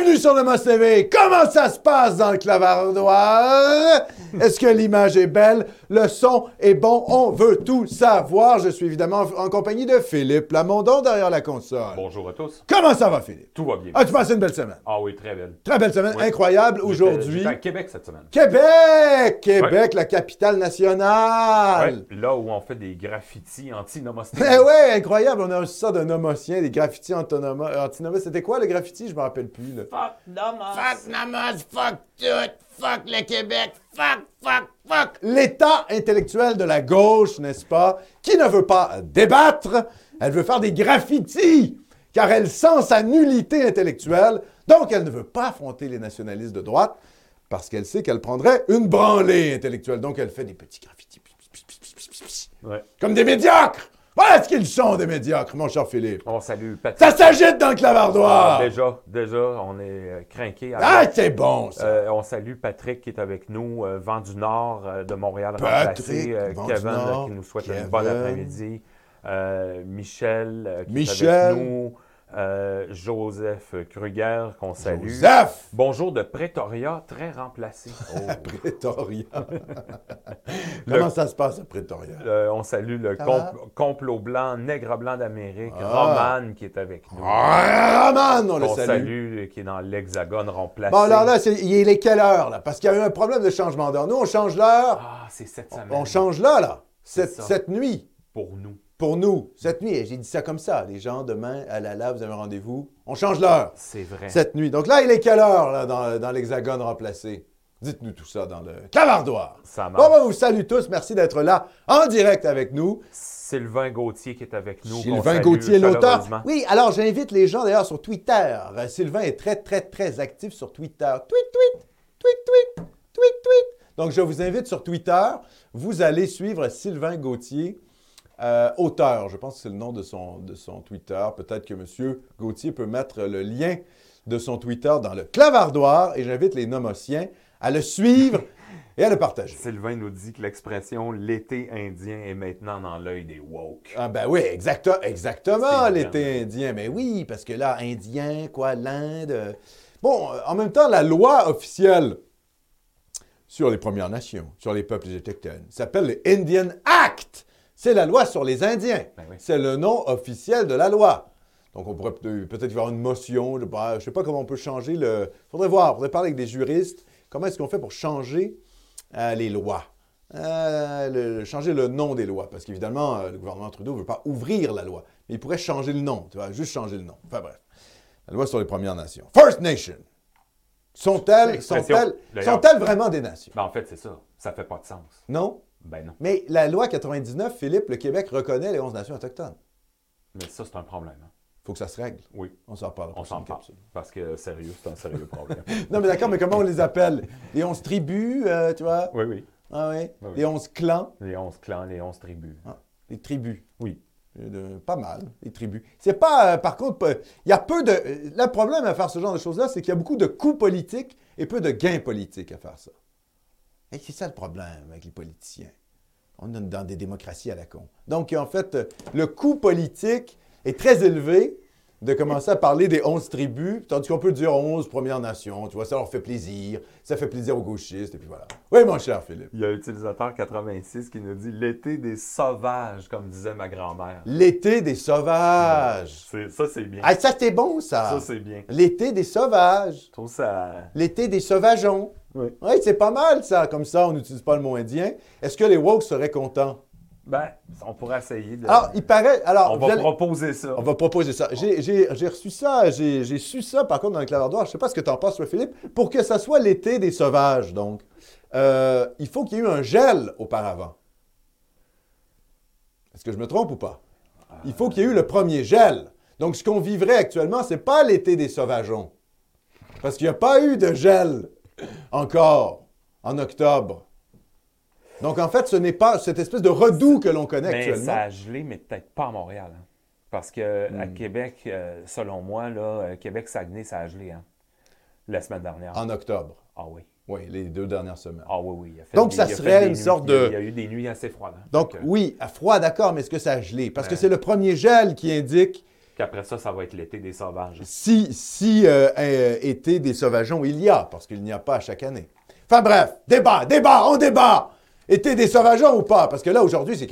Bienvenue sur le Mos TV. Comment ça se passe dans le clavardoir? Est-ce que l'image est belle? Le son est bon? On veut tout savoir. Je suis évidemment en compagnie de Philippe Lamondon derrière la console. Bonjour à tous. Comment ça va, Philippe? Tout va bien. As-tu passé une belle semaine? Ah oui, très belle. Très belle semaine, Oui. incroyable. J'étais- Aujourd'hui, j'étais à Québec cette semaine. Québec! Québec, la capitale nationale. Ouais, là où on fait des graffitis anti-nomosté. Eh ouais, incroyable. On a reçu ça d'un homocien, des graffitis antonoma- antinomos. C'était quoi le graffiti? Je me rappelle plus. Là. Fuck Nomos. Fuck Namas, fuck tout, fuck le Québec, fuck, fuck, fuck. L'état intellectuel de la gauche, n'est-ce pas, qui ne veut pas débattre, elle veut faire des graffitis, car elle sent sa nullité intellectuelle, donc elle ne veut pas affronter les nationalistes de droite, parce qu'elle sait qu'elle prendrait une branlée intellectuelle, donc elle fait des petits graffitis, Ouais. comme des médiocres. Voilà ce qu'ils sont, des médiocres, mon cher Philippe. On salue Patrick. Ça s'agite dans le clavardoir. Ah, déjà, déjà, on est euh, craqué. Ah, c'est bon, ça. Euh, on salue Patrick qui est avec nous, euh, Vent du Nord euh, de Montréal Patrick, remplacé. Kevin Nord, qui nous souhaite Kevin. une bonne après-midi. Michel qui est avec nous. Euh, Joseph Kruger qu'on salue. Joseph! Bonjour de Pretoria, très remplacé. Oh. Pretoria. Comment ça se passe à Pretoria? On salue le complot blanc, nègre blanc d'Amérique, Ah. Roman qui est avec nous. Ah, man, on le on salue. salue, qui est dans l'hexagone remplacé. Bon, alors là, c'est- il est quelle heure, là? Parce qu'il y a eu un problème de changement d'heure. Nous, on change l'heure. Ah, c'est cette semaine. On change là, là. Cette nuit. Pour nous. Pour nous. Cette nuit. J'ai dit ça comme ça. Les gens, demain, à la là, vous avez un rendez-vous. On change l'heure. C'est vrai. Cette nuit. Donc là, il est quelle heure, là, dans, dans l'hexagone remplacé? Dites-nous tout ça dans le clavardoir. Ça marche. Bon, ben, vous salue tous. Merci d'être là en direct avec nous. Sylvain Gauthier qui est avec nous. Sylvain Gauthier, l'auteur. Oui, alors j'invite les gens d'ailleurs sur Twitter. Euh, Sylvain est très, très, très actif sur Twitter. Tweet, tweet, tweet, tweet, tweet, tweet. Donc je vous invite sur Twitter. Vous allez suivre Sylvain Gauthier, euh, auteur. Je pense que c'est le nom de son, de son Twitter. Peut-être que M. Gauthier peut mettre le lien de son Twitter dans le clavardoir et j'invite les nomotiens à le suivre et à le partager. Sylvain nous dit que l'expression l'été indien est maintenant dans l'œil des woke. Ah ben oui, exactement, l'été indien. Mais oui, parce que là, indien, quoi, l'Inde. euh, Bon, euh, en même temps, la loi officielle sur les Premières Nations, sur les peuples autochtones, s'appelle le Indian Act. C'est la loi sur les Indiens. Ben oui. C'est le nom officiel de la loi. Donc, on pourrait peut- peut-être y avoir une motion. Je ne sais pas comment on peut changer le... Il faudrait voir, il faudrait parler avec des juristes. Comment est-ce qu'on fait pour changer euh, les lois? Euh, le- changer le nom des lois. Parce qu'évidemment, euh, le gouvernement Trudeau ne veut pas ouvrir la loi. Mais il pourrait changer le nom, tu vois, juste changer le nom. Enfin bref. La loi sur les Premières Nations. First Nation. Sont-elles vraiment des nations? Ben, en fait, c'est ça. Ça fait pas de sens. Non? Ben non. Mais la loi 99, Philippe, le Québec reconnaît les 11 nations autochtones. Mais ça, c'est un problème. hein. faut que ça se règle. Oui, On s'en parle. on s'en parle. Parce que, sérieux, c'est un sérieux problème. Non, mais d'accord, mais comment on les appelle? Les 11 tribus, euh, tu vois? oui, oui. Ah oui? Oui, oui. Les 11 clans? Les 11 clans, les 11 tribus. Ah, les tribus. Oui. Euh, pas mal, les tribus. C'est pas, euh, par contre, il y a peu de. Le problème à faire ce genre de choses-là, c'est qu'il y a beaucoup de coûts politiques et peu de gains politiques à faire ça. C'est ça le problème avec les politiciens. On est dans des démocraties à la con. Donc, en fait, le coût politique est très élevé de commencer à parler des 11 tribus, tandis qu'on peut dire 11 Premières Nations. Tu vois, ça leur fait plaisir. Ça fait plaisir aux gauchistes, et puis voilà. Oui, mon cher Philippe. Il y a utilisateur 86 qui nous dit l'été des sauvages, comme disait ma grand-mère. L'été des sauvages. Ça, c'est bien. Ah, ça, c'est bon, ça. Ça, c'est bien. L'été des sauvages. Je trouve ça. L'été des sauvageons. Oui. C'est pas mal, ça. Comme ça, on n'utilise pas le mot indien. Est-ce que les woke seraient contents? Ben, on pourrait essayer de. Alors, il paraît... Alors, on va allez- proposer ça. on va proposer ça. J'ai- reçu ça, j'ai su ça, par contre, dans le clavardoir. Je sais pas ce que tu en penses, toi, Philippe. Pour que ça soit l'été des sauvages, donc, euh, il faut qu'il y ait eu un gel auparavant. Est-ce que je me trompe ou pas? Il faut qu'il y ait eu le premier gel. Donc, ce qu'on vivrait actuellement, c'est pas l'été des sauvageons. Parce qu'il n'y a pas eu de gel encore en octobre. Donc, en fait, ce n'est pas cette espèce de redout que l'on connaît Mais actuellement. ça a gelé, mais peut-être pas à Montréal. hein. Parce que à Hmm. Québec, euh, selon moi, là, euh, Québec-Saguenay, ça a gelé. hein, la semaine dernière. En octobre. Ah oui. Oui, les deux dernières semaines. Ah oui, oui. il a fait Donc, des- ça il a fait serait une nuits- sorte de- Il y a eu des nuits assez froides. hein. Donc, que- oui, à froid, d'accord, mais est-ce que ça a gelé? Parce que c'est le premier gel qui indique Puis après ça, ça va être l'été des sauvages. Si, si euh, euh, été des sauvageons il y a, parce qu'il n'y a pas à chaque année. Enfin bref, débat, débat, on débat! Été des sauvageons ou pas? Parce que là, aujourd'hui, c'est?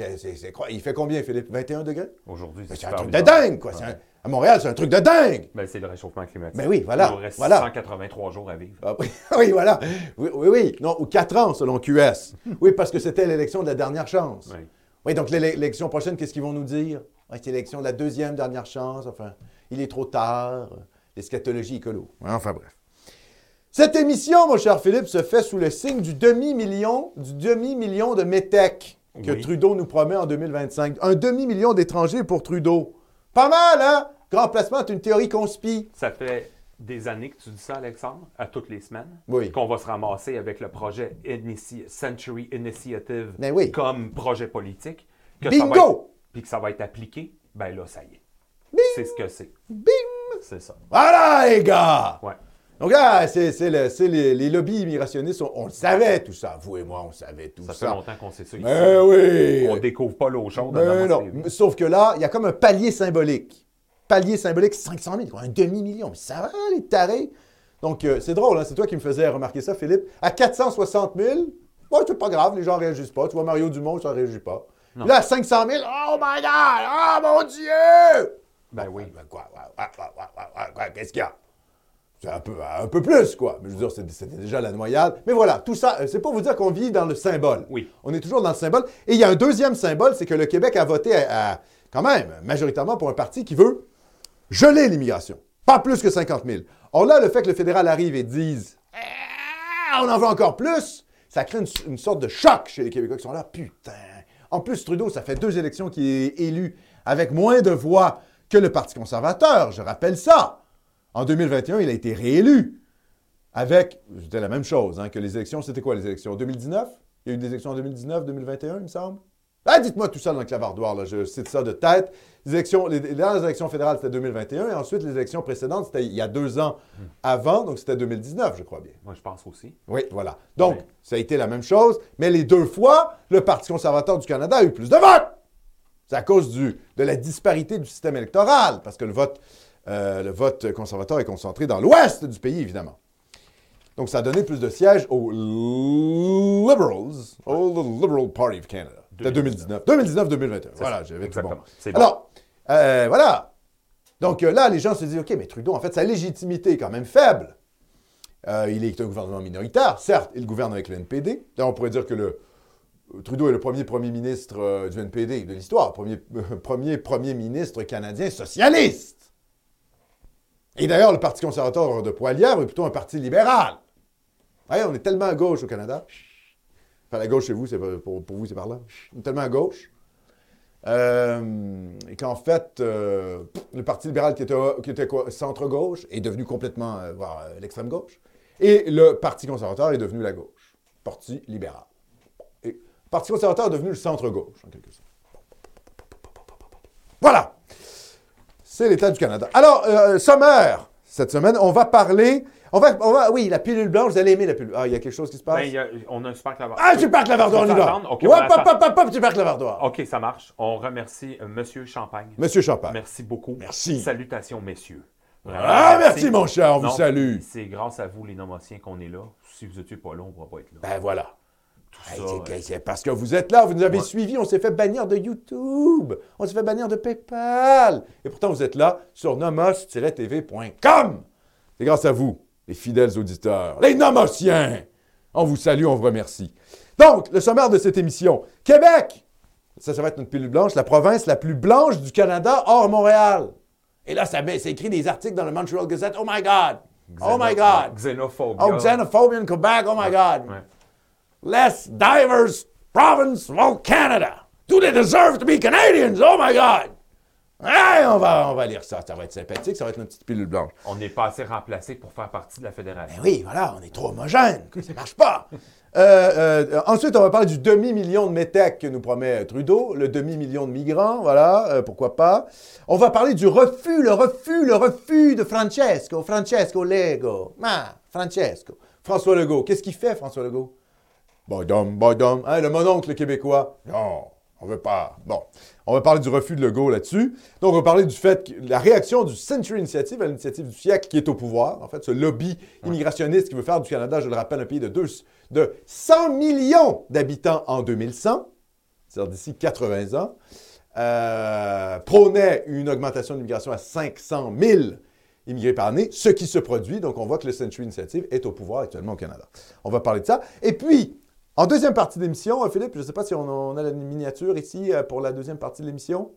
Il fait combien, Philippe? 21 degrés? Aujourd'hui, c'est un truc de dingue, quoi. Un- à Montréal, c'est un truc de dingue! Ben, c'est le réchauffement climatique. Ben oui, voilà, Il nous reste voilà. 183 jours à vivre. Ah oui, voilà. Oui, oui, oui. Non, ou 4 ans, selon QS. Oui, parce que c'était l'élection de la dernière chance. Oui. Oui, donc l'élec- l'élection prochaine, qu'est-ce qu'ils vont nous dire? L'élection de la deuxième dernière chance. Enfin, il est trop tard. L'eschatologie écolo. Enfin, bref. Cette émission, mon cher Philippe, se fait sous le signe du demi-million, du demi-million de métèques que Oui. Trudeau nous promet en 2025. Un demi-million d'étrangers pour Trudeau. Pas mal, hein? Grand placement, c'est une théorie conspi. Ça fait des années que tu dis ça, Alexandre, à toutes les semaines. Oui. Qu'on va se ramasser avec le projet Inici- Century Initiative Ben oui. comme projet politique. Que Bingo! Puis que ça va être appliqué. Ben là, ça y est. C'est ce que c'est. Bing! C'est ça. Voilà, les gars! Ouais. Donc là, c'est c'est le- c'est les, les lobbies immigrationnistes, on, on le savait tout ça. Vous et moi, on savait tout Ça ça. fait longtemps qu'on sait ça ici. Mais oui! On découvre pas l'eau chaude. Mais non. Sauf que là, il y a comme un palier symbolique. Palier symbolique, 500 000, quoi, un demi-million. Mais ça va, les tarés? Donc, euh, c'est drôle, hein, c'est toi qui me faisais remarquer ça, Philippe. À 460 000, ouais, c'est pas grave, les gens réagissent pas. Tu vois Mario Dumont, ça réagit pas. Là, 500 000, oh my God, oh mon Dieu! Ben oui. Ben quoi, quoi qu'est-ce qu'il y a? C'est un peu, un peu plus, quoi. Mais je veux dire, c'était, déjà la noyade. Mais voilà, tout ça, euh, c'est pour vous dire qu'on vit dans le symbole. Oui. On est toujours dans le symbole. Et il y a un deuxième symbole, c'est que le Québec a voté quand même majoritairement pour un parti qui veut geler l'immigration. Pas plus que 50 000. Or là, le fait que le fédéral arrive et dise eh, on en veut encore plus, ça crée une sorte de choc chez les Québécois qui sont là. Putain, en plus, Trudeau, ça fait deux élections qu'il est élu avec moins de voix que le Parti conservateur. Je rappelle ça. En 2021, il a été réélu avec, c'était la même chose hein, que les élections. C'était quoi les élections? 2019? Il y a eu des élections en 2019, 2021, il me semble? Ah, dites-moi tout ça dans le clavardoir, là. je cite ça de tête. Les, élections, les, les dernières élections fédérales, c'était 2021, et ensuite, les élections précédentes, c'était il y a deux ans avant, donc c'était 2019, je crois bien. Moi, je pense aussi. Oui, voilà. Donc, Oui. ça a été la même chose, mais les deux fois, le Parti conservateur du Canada a eu plus de votes. C'est à cause du, de la disparité du système électoral, parce que le vote, euh, le vote conservateur est concentré dans l'ouest du pays, évidemment. Donc, ça a donné plus de sièges aux Liberals, au Liberal Party of Canada. C'était 2019. 2019-2021. Voilà, j'avais tout bon. Alors, euh, voilà. Donc euh, là, les gens se disent, OK, mais Trudeau, en fait, sa légitimité est quand même faible. Euh, il est un gouvernement minoritaire. Certes, il gouverne avec le NPD. D'ailleurs, on pourrait dire que le, Trudeau est le premier premier ministre euh, du NPD de l'histoire, premier, euh, premier premier ministre canadien socialiste. Et d'ailleurs, le Parti conservateur de Poilièvre est plutôt un parti libéral. Ouais, on est tellement à gauche au Canada. Enfin, la gauche chez vous, pour, vous, c'est par là. Tellement à gauche. Euh, et qu'en fait, euh, le Parti libéral qui était, centre-gauche est devenu complètement euh, l'extrême gauche. Et le Parti conservateur est devenu la gauche. Parti libéral. Et le Parti conservateur est devenu le centre-gauche, en quelque sorte. Voilà. C'est l'état du Canada. Alors, sommaire, cette semaine, on va parler. On va, on va, oui, la pilule blanche, vous allez aimer la pilule. Ah, il y a quelque chose qui se passe. Ben, il y a- on a un super clavard. Ah, super clavardoir, on y va. s'attendre? OK, Hop, hop, hop, hop, super clavardoir. OK, ça marche. On remercie euh, Monsieur Champagne. Monsieur Champagne. Merci beaucoup. Merci. Salutations, messieurs. Vraiment, Ah, merci, mon cher, on vous salue. C'est grâce à vous, les nomotiens, qu'on est là. Si vous n'étiez pas là, on ne pourra pas être là. Ben voilà. Tout Hey, ça, c'est- euh, c'est parce que vous êtes là, vous nous avez Ouais. suivis, on s'est fait bannir de YouTube, on s'est fait bannir de PayPal. Et pourtant, vous êtes là sur nomos-tv.com. C'est grâce à vous, les fidèles auditeurs, les nomotiens. On vous salue, on vous remercie. Donc, le sommaire de cette émission. Québec, ça, ça va être notre pilule blanche, la province la plus blanche du Canada hors Montréal. Et là, ça c'est écrit des articles dans le Montreal Gazette. Oh my God! Oh my God! Xénophobie. Oh, xenophobia in Quebec, oh my God! Ouais. less diverse province of Canada. Do they deserve to be Canadians? Oh my God! Hey, on va, on va lire ça. Ça va être sympathique. Ça va être notre petite pilule blanche. On n'est pas assez remplacé pour faire partie de la fédération. Ben oui, voilà, on est trop homogène. Ça marche pas. Euh, euh, ensuite, on va parler du demi-million de métèques que nous promet Trudeau, le demi-million de migrants, voilà, euh, pourquoi pas. On va parler du refus, le refus, le refus de Francesco, Francesco Lego. Ah, Francesco. François Legault. Qu'est-ce qu'il fait, François Legault? Bodum, bodum. Hein, le mononcle québécois. Non. On veut pas. Bon. On va parler du refus de Legault là-dessus. Donc, on va parler du fait que la réaction du Century Initiative à l'initiative du siècle qui est au pouvoir, en fait, ce lobby immigrationniste qui veut faire du Canada, je le rappelle, un pays de, deux, de 100 millions d'habitants en 2100, c'est-à-dire d'ici 80 ans, euh, prônait une augmentation de l'immigration à 500 000 immigrés par année, ce qui se produit. Donc, on voit que le Century Initiative est au pouvoir actuellement au Canada. On va parler de ça. Et puis, en deuxième partie d'émission, euh, Philippe, je ne sais pas si on, a la miniature ici euh, pour la deuxième partie de l'émission.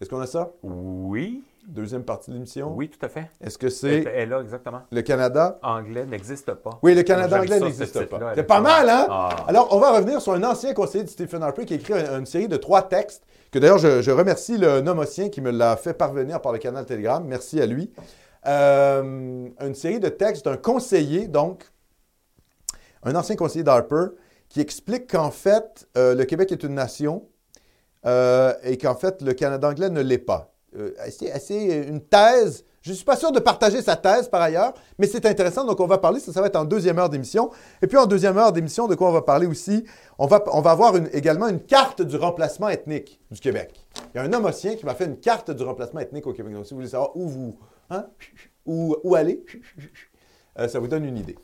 Est-ce qu'on a ça? Oui. Deuxième partie de l'émission? Oui, tout à fait. Est-ce que c'est. Elle est là, exactement. Le Canada? Anglais n'existe pas. Oui, le Canada anglais n'existe pas. C'est pas mal, hein? Ah. Alors, on va revenir sur un ancien conseiller de Stephen Harper qui a écrit une, série de trois textes, que d'ailleurs, je, remercie le nomotien qui me l'a fait parvenir par le canal Telegram. Merci à lui. Euh, une série de textes d'un conseiller, donc, un ancien conseiller d'Harper, qui explique qu'en fait, euh, le Québec est une nation euh, et qu'en fait, le Canada anglais ne l'est pas. C'est assez, une thèse. Je ne suis pas sûr de partager sa thèse par ailleurs, mais c'est intéressant. Donc, on va parler, ça, va être en deuxième heure d'émission. Et puis, en deuxième heure d'émission, de quoi on va parler aussi? On va, on va avoir également une carte du remplacement ethnique du Québec. Il y a un homocien qui m'a fait une carte du remplacement ethnique au Québec. Donc, si vous voulez savoir où vous, Hein? Où, aller? Euh, ça vous donne une idée.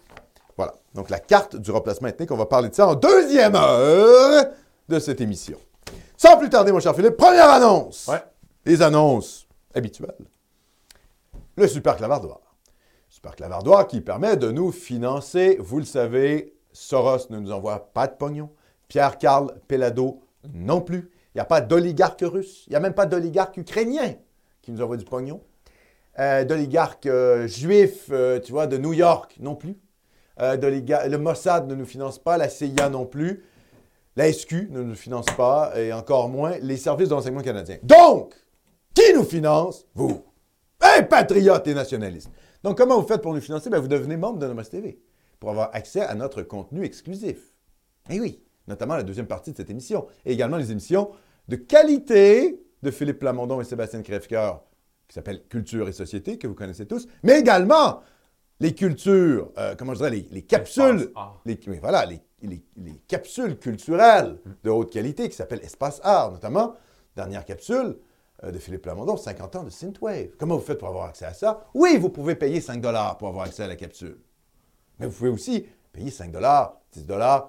Voilà. Donc, la carte du remplacement ethnique, on va parler de ça en deuxième heure de cette émission. Sans plus tarder, mon cher Philippe, première annonce. Les annonces habituelles. Le super clavardoir. Super clavardoir qui permet de nous financer. Vous le savez, Soros ne nous envoie pas de pognon. Pierre-Carl Pelado non plus. Il n'y a pas d'oligarque russe. Il n'y a même pas d'oligarque ukrainien qui nous envoie du pognon. Euh, d'oligarques euh, juifs, euh, tu vois, de New York non plus. Le Mossad ne nous finance pas, la CIA non plus. La SQ ne nous finance pas, et encore moins les services de renseignement canadiens. Donc, qui nous finance? Vous. Un patriote et nationaliste. Donc, comment vous faites pour nous financer? Ben, vous devenez membre de Nomos TV pour avoir accès à notre contenu exclusif. Eh oui, notamment la deuxième partie de cette émission. Et également les émissions de qualité de Philippe Plamondon et Sébastien Crèvecoeur qui s'appelle Culture et Société, que vous connaissez tous, mais également les cultures, euh, comment je dirais, les, capsules, les, voilà, les, capsules culturelles de haute qualité qui s'appellent Espace Art, notamment, dernière capsule euh, de Philippe Lamondon, 50 ans de Synthwave. Comment vous faites pour avoir accès à ça? Oui, vous pouvez payer 5 pour avoir accès à la capsule. Mais vous pouvez aussi payer 5 10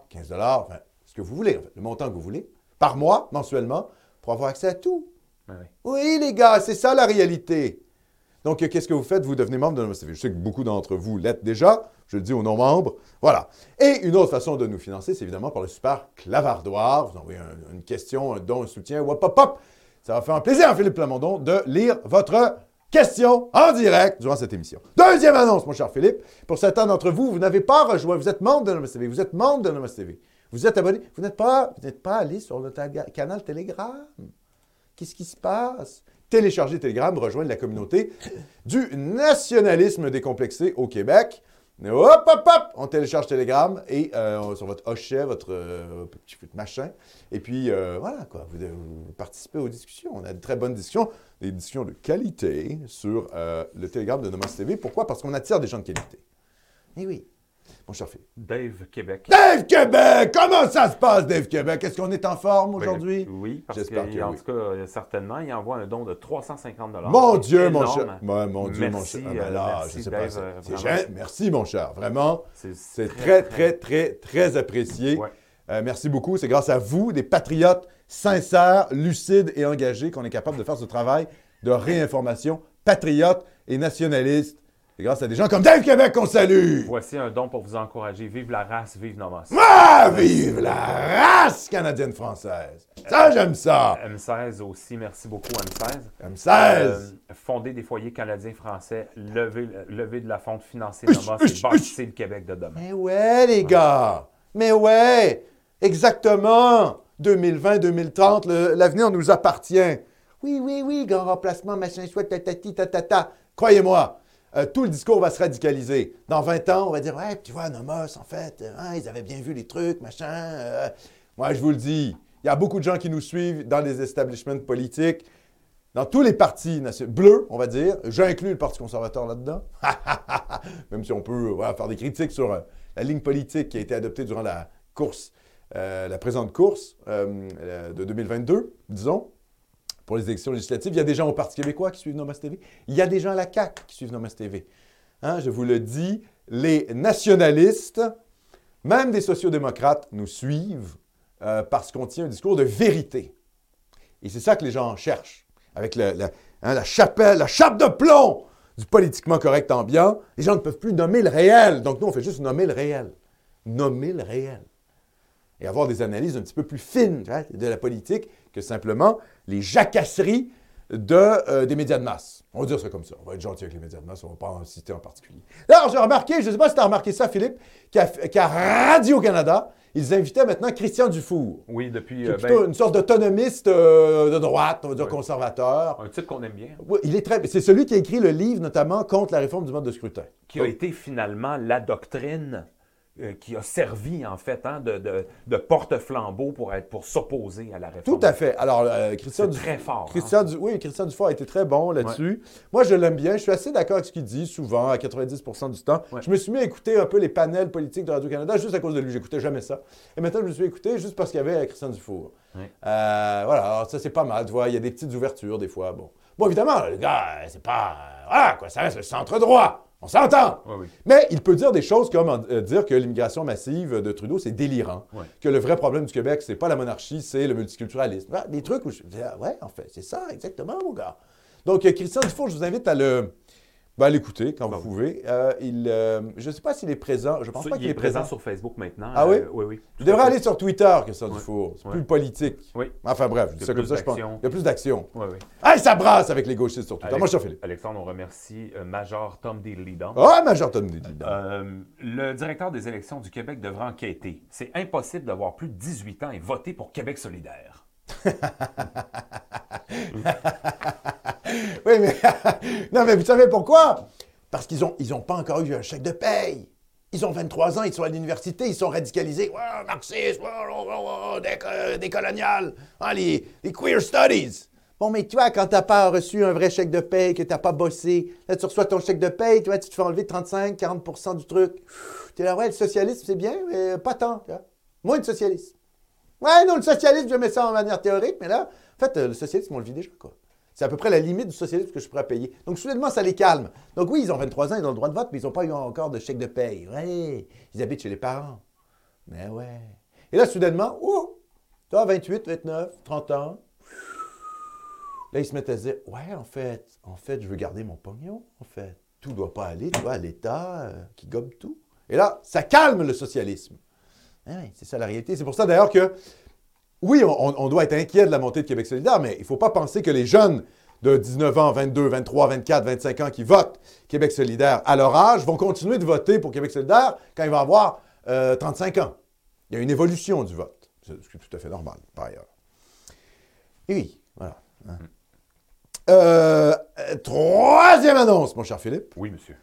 15 enfin, ce que vous voulez, le montant que vous voulez, par mois, mensuellement, pour avoir accès à tout. Oui. les gars, c'est ça la réalité. Donc, qu'est-ce que vous faites? Vous devenez membre de notre Je sais que beaucoup d'entre vous l'êtes déjà. Je le dis aux non-membres. Voilà. Et une autre façon de nous financer, c'est évidemment par le super clavardoir. Vous envoyez une question, un don, un soutien, hop, hop. Ça va faire un plaisir à Philippe Plamondon de lire votre question en direct durant cette émission. Deuxième annonce, mon cher Philippe. Pour certains d'entre vous, vous n'avez pas rejoint, vous êtes membre de TV, vous êtes membre de TV. Vous êtes abonné, vous n'êtes pas, vous n'êtes pas allé sur le canal Telegram. Qu'est-ce qui se passe? Télécharger Telegram, rejoindre la communauté du nationalisme décomplexé au Québec. Hop, hop, hop! On télécharge Telegram et euh, sur votre hochet, votre euh, petit machin. Et puis, euh, voilà, quoi. Vous, participez aux discussions. On a de très bonnes discussions, des discussions de qualité sur le Telegram de Nomos TV. Pourquoi? Parce qu'on attire des gens de qualité. Eh oui mon cher Philippe? Dave Québec. Dave Québec! Comment ça se passe, Dave Québec? Est-ce qu'on est en forme ben, aujourd'hui? oui, parce que, en tout cas, certainement, il envoie un don de 350 Mon Dieu, mon cher. mon Dieu, mon cher. Ah, ben là, merci, je sais Dave, pas. Merci, mon cher. Vraiment. C'est très, très, très, très, apprécié. Euh, merci beaucoup. C'est grâce à vous, des patriotes sincères, lucides et engagés, qu'on est capable de faire ce travail de réinformation patriote et nationaliste c'est grâce à des gens comme Dave Québec qu'on salue. Voici un don pour vous encourager. Vive la race, vive Nomos. Ah, vive la race canadienne-française. Ça, j'aime ça. M16 aussi, merci beaucoup M16. M16. Euh, fonder des foyers canadiens-français, lever, lever de la fonte, financer Nomos et bâtir le Québec de demain. Mais ouais, les gars. Mais ouais. Exactement. 2020-2030, l'avenir nous appartient. Oui, oui, oui, grand remplacement, machin, chouette, tatati, tatata. Croyez-moi, euh, tout le discours va se radicaliser. Dans 20 ans, on va dire Ouais, tu vois, Nomos, en fait, hein, ils avaient bien vu les trucs, machin. Euh. moi, je vous le dis, il y a beaucoup de gens qui nous suivent dans les establishments politiques, dans tous les partis bleus, on va dire. J'inclus le Parti conservateur là-dedans. Même si on peut faire des critiques sur euh, la ligne politique qui a été adoptée durant la course euh, la présente course euh, euh, de 2022, disons, pour les élections législatives. Il y a des gens au Parti québécois qui suivent Nomas TV. Il y a des gens à la CAQ qui suivent Nomas TV. Hein, je vous le dis, les nationalistes, même des sociodémocrates, nous suivent euh, parce qu'on tient un discours de vérité. Et c'est ça que les gens cherchent. Avec hein, la chapelle, la chape de plomb du politiquement correct ambiant, les gens ne peuvent plus nommer le réel. Donc nous, on fait juste nommer le réel. Nommer le réel. Et avoir des analyses un petit peu plus fines de la politique que simplement les jacasseries de, euh, des médias de masse. On va dire ça comme ça. On va être gentil avec les médias de masse, on ne va pas en citer en particulier. D'ailleurs, j'ai remarqué, je ne sais pas si tu as remarqué ça, Philippe, qu'à Radio-Canada, ils invitaient maintenant Christian Dufour, Oui, depuis qui est euh, plutôt ben, une sorte d'autonomiste euh, de droite, on va dire conservateur. un titre qu'on aime bien, Oui, il est très. C'est celui qui a écrit le livre, notamment contre la réforme du mode de scrutin. qui a été finalement la doctrine euh, qui a servi, en fait, hein, de, de- de porte-flambeau pour, être- pour s'opposer à la réforme. Tout à fait. Alors, euh, Christian Dufour. très fort. hein. Christian Du- Oui, Christian Dufour a été très bon là-dessus. Moi, je l'aime bien. Je suis assez d'accord avec ce qu'il dit, souvent, à 90 du temps. Ouais. Je me suis mis à écouter un peu les panels politiques de Radio-Canada juste à cause de lui. J'écoutais jamais ça. Et maintenant, je me suis écouté juste parce qu'il y avait Christian Dufour. Ouais. Euh, voilà, alors ça, c'est pas mal. Tu vois, il y a des petites ouvertures, des fois. Bon, bon évidemment, le gars, c'est pas... Voilà, quoi, ça reste le centre-droit. On s'entend. Oui, oui. Mais il peut dire des choses comme euh, dire que l'immigration massive de Trudeau, c'est délirant. Que le vrai problème du Québec, c'est pas la monarchie, c'est le multiculturalisme. Ah, des trucs où je dis, ah, ouais, en fait, c'est ça, exactement, mon gars. Donc, euh, Christian Dufour, je vous invite à le. Ben, à l'écouter quand Ah vous oui. pouvez. Euh, il, euh, je ne sais pas s'il est présent. Je pense pas il qu'il est est présent. présent sur Facebook maintenant. Ah oui? Euh, oui, oui. Devrait fait. aller sur Twitter, Christian Ouais. Dufour. C'est plus politique. Oui, Enfin bref, je dis ça comme ça, je pense. Il y a plus d'action. oui, oui. Ah, ça brasse avec les gauchistes sur Twitter. Alex- Moi, je suis Philippe. Alexandre, on remercie Major Tom Dillidon. Ah, Major Tom. Euh, le directeur des élections du Québec devra enquêter. C'est impossible d'avoir plus de 18 ans et voter pour Québec solidaire. Oui, mais. non, mais vous savez pourquoi? Parce qu'ils n'ont ont pas encore eu un chèque de paye. Ils ont 23 ans, ils sont à l'université, ils sont radicalisés. Ouais, marxisme, déco- décolonial, Ah, les, queer studies. Bon, mais tu vois, quand t'as pas reçu un vrai chèque de paye, que t'as pas bossé, là, tu reçois ton chèque de paye, tu te fais enlever 35-40% du truc. Tu es là, ouais, le socialisme, c'est bien, mais pas tant. Moins de socialisme. Ouais, non, le socialisme, je mets ça en manière théorique, mais là, en fait, euh, le socialisme, on le vit déjà, quoi. C'est à peu près la limite du socialisme que je pourrais payer. Donc, soudainement, ça les calme. Donc, oui, ils ont 23 ans, ils ont le droit de vote, mais ils n'ont pas eu encore de chèque de paye. Ouais, ils habitent chez les parents. Mais ouais. Et là, soudainement, ouh, as 28, 29, 30 ans. Là, ils se mettent à se dire, ouais, en fait, en fait, je veux garder mon pognon, en fait. Tout doit pas aller, tu vois, à l'État euh, qui gobe tout. Et là, ça calme le socialisme. Oui, c'est ça la réalité. C'est pour ça d'ailleurs que, oui, on, doit être inquiet de la montée de Québec solidaire, mais il ne faut pas penser que les jeunes de 19 ans, 22, 23, 24, 25 ans qui votent Québec solidaire à leur âge vont continuer de voter pour Québec solidaire quand ils vont avoir euh, 35 ans. Il y a une évolution du vote, ce qui est tout à fait normal, par ailleurs. Et oui, voilà. hein. Euh, euh, troisième annonce, mon cher Philippe. Oui, monsieur.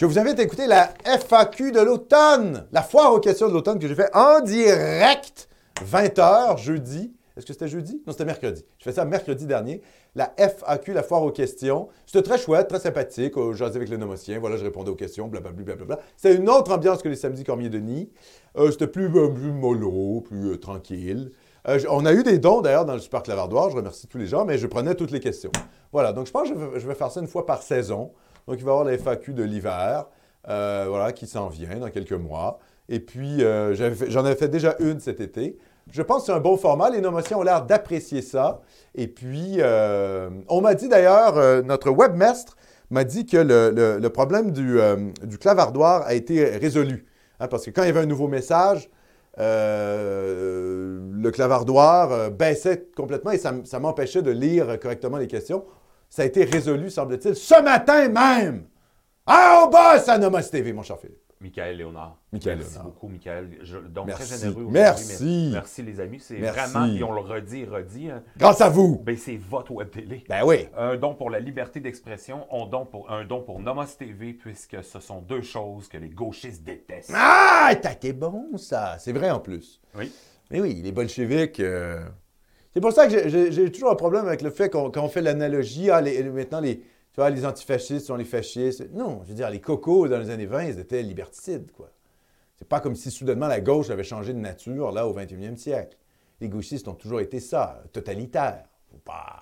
Je vous invite à écouter la FAQ de l'automne, la foire aux questions de l'automne que j'ai fait en direct, 20h, jeudi. Est-ce que c'était jeudi? Non, c'était mercredi. Je fais ça mercredi dernier. La FAQ, la foire aux questions. C'était très chouette, très sympathique. Euh, J'asais avec les nomociens. Voilà, je répondais aux questions, blablabla. blablabla. C'était une autre ambiance que les samedis Cormier-Denis. Euh, c'était plus, euh, plus mollo, plus euh, tranquille. Euh, on a eu des dons d'ailleurs dans le Super Clavardoir. Je remercie tous les gens, mais je prenais toutes les questions. Voilà, donc je pense que je vais faire ça une fois par saison. Donc il va y avoir la FAQ de l'hiver, euh, voilà, qui s'en vient dans quelques mois. Et puis, euh, j'en avais fait déjà une cet été. Je pense que c'est un bon format. Les nomotions ont l'air d'apprécier ça. Et puis, euh, on m'a dit d'ailleurs, notre webmestre m'a dit que le, problème du, clavardoir a été résolu. Hein, parce que quand il y avait un nouveau message, le clavardoir baissait complètement et ça m'empêchait de lire correctement les questions. Ça a été résolu, semble-t-il, ce matin même. Ah, au boss à Nomos TV, mon cher Philippe. Michael Léonard. Michael merci Léonard. beaucoup, Michael. Je- donc, Merci. très généreux aujourd'hui. Merci. Merci, les amis. C'est vraiment, et on le redit redit, hein, Grâce à vous. ben, c'est votre web télé. Ben oui. Un don pour la liberté d'expression, un don pour, un don pour Nomos TV, puisque ce sont deux choses que les gauchistes détestent. Ah, t'as été bon, ça. C'est vrai en plus. Oui. Mais oui, les bolcheviks. euh, C'est pour ça que j'ai- toujours un problème avec le fait qu'on fait l'analogie. Ah, les- maintenant, les, tu vois, les antifascistes sont les fascistes. Non, je veux dire, les cocos dans les années 20, ils étaient liberticides, quoi. C'est pas comme si soudainement la gauche avait changé de nature, là, au 21e siècle. Les gauchistes ont toujours été ça, totalitaires. Faut pas...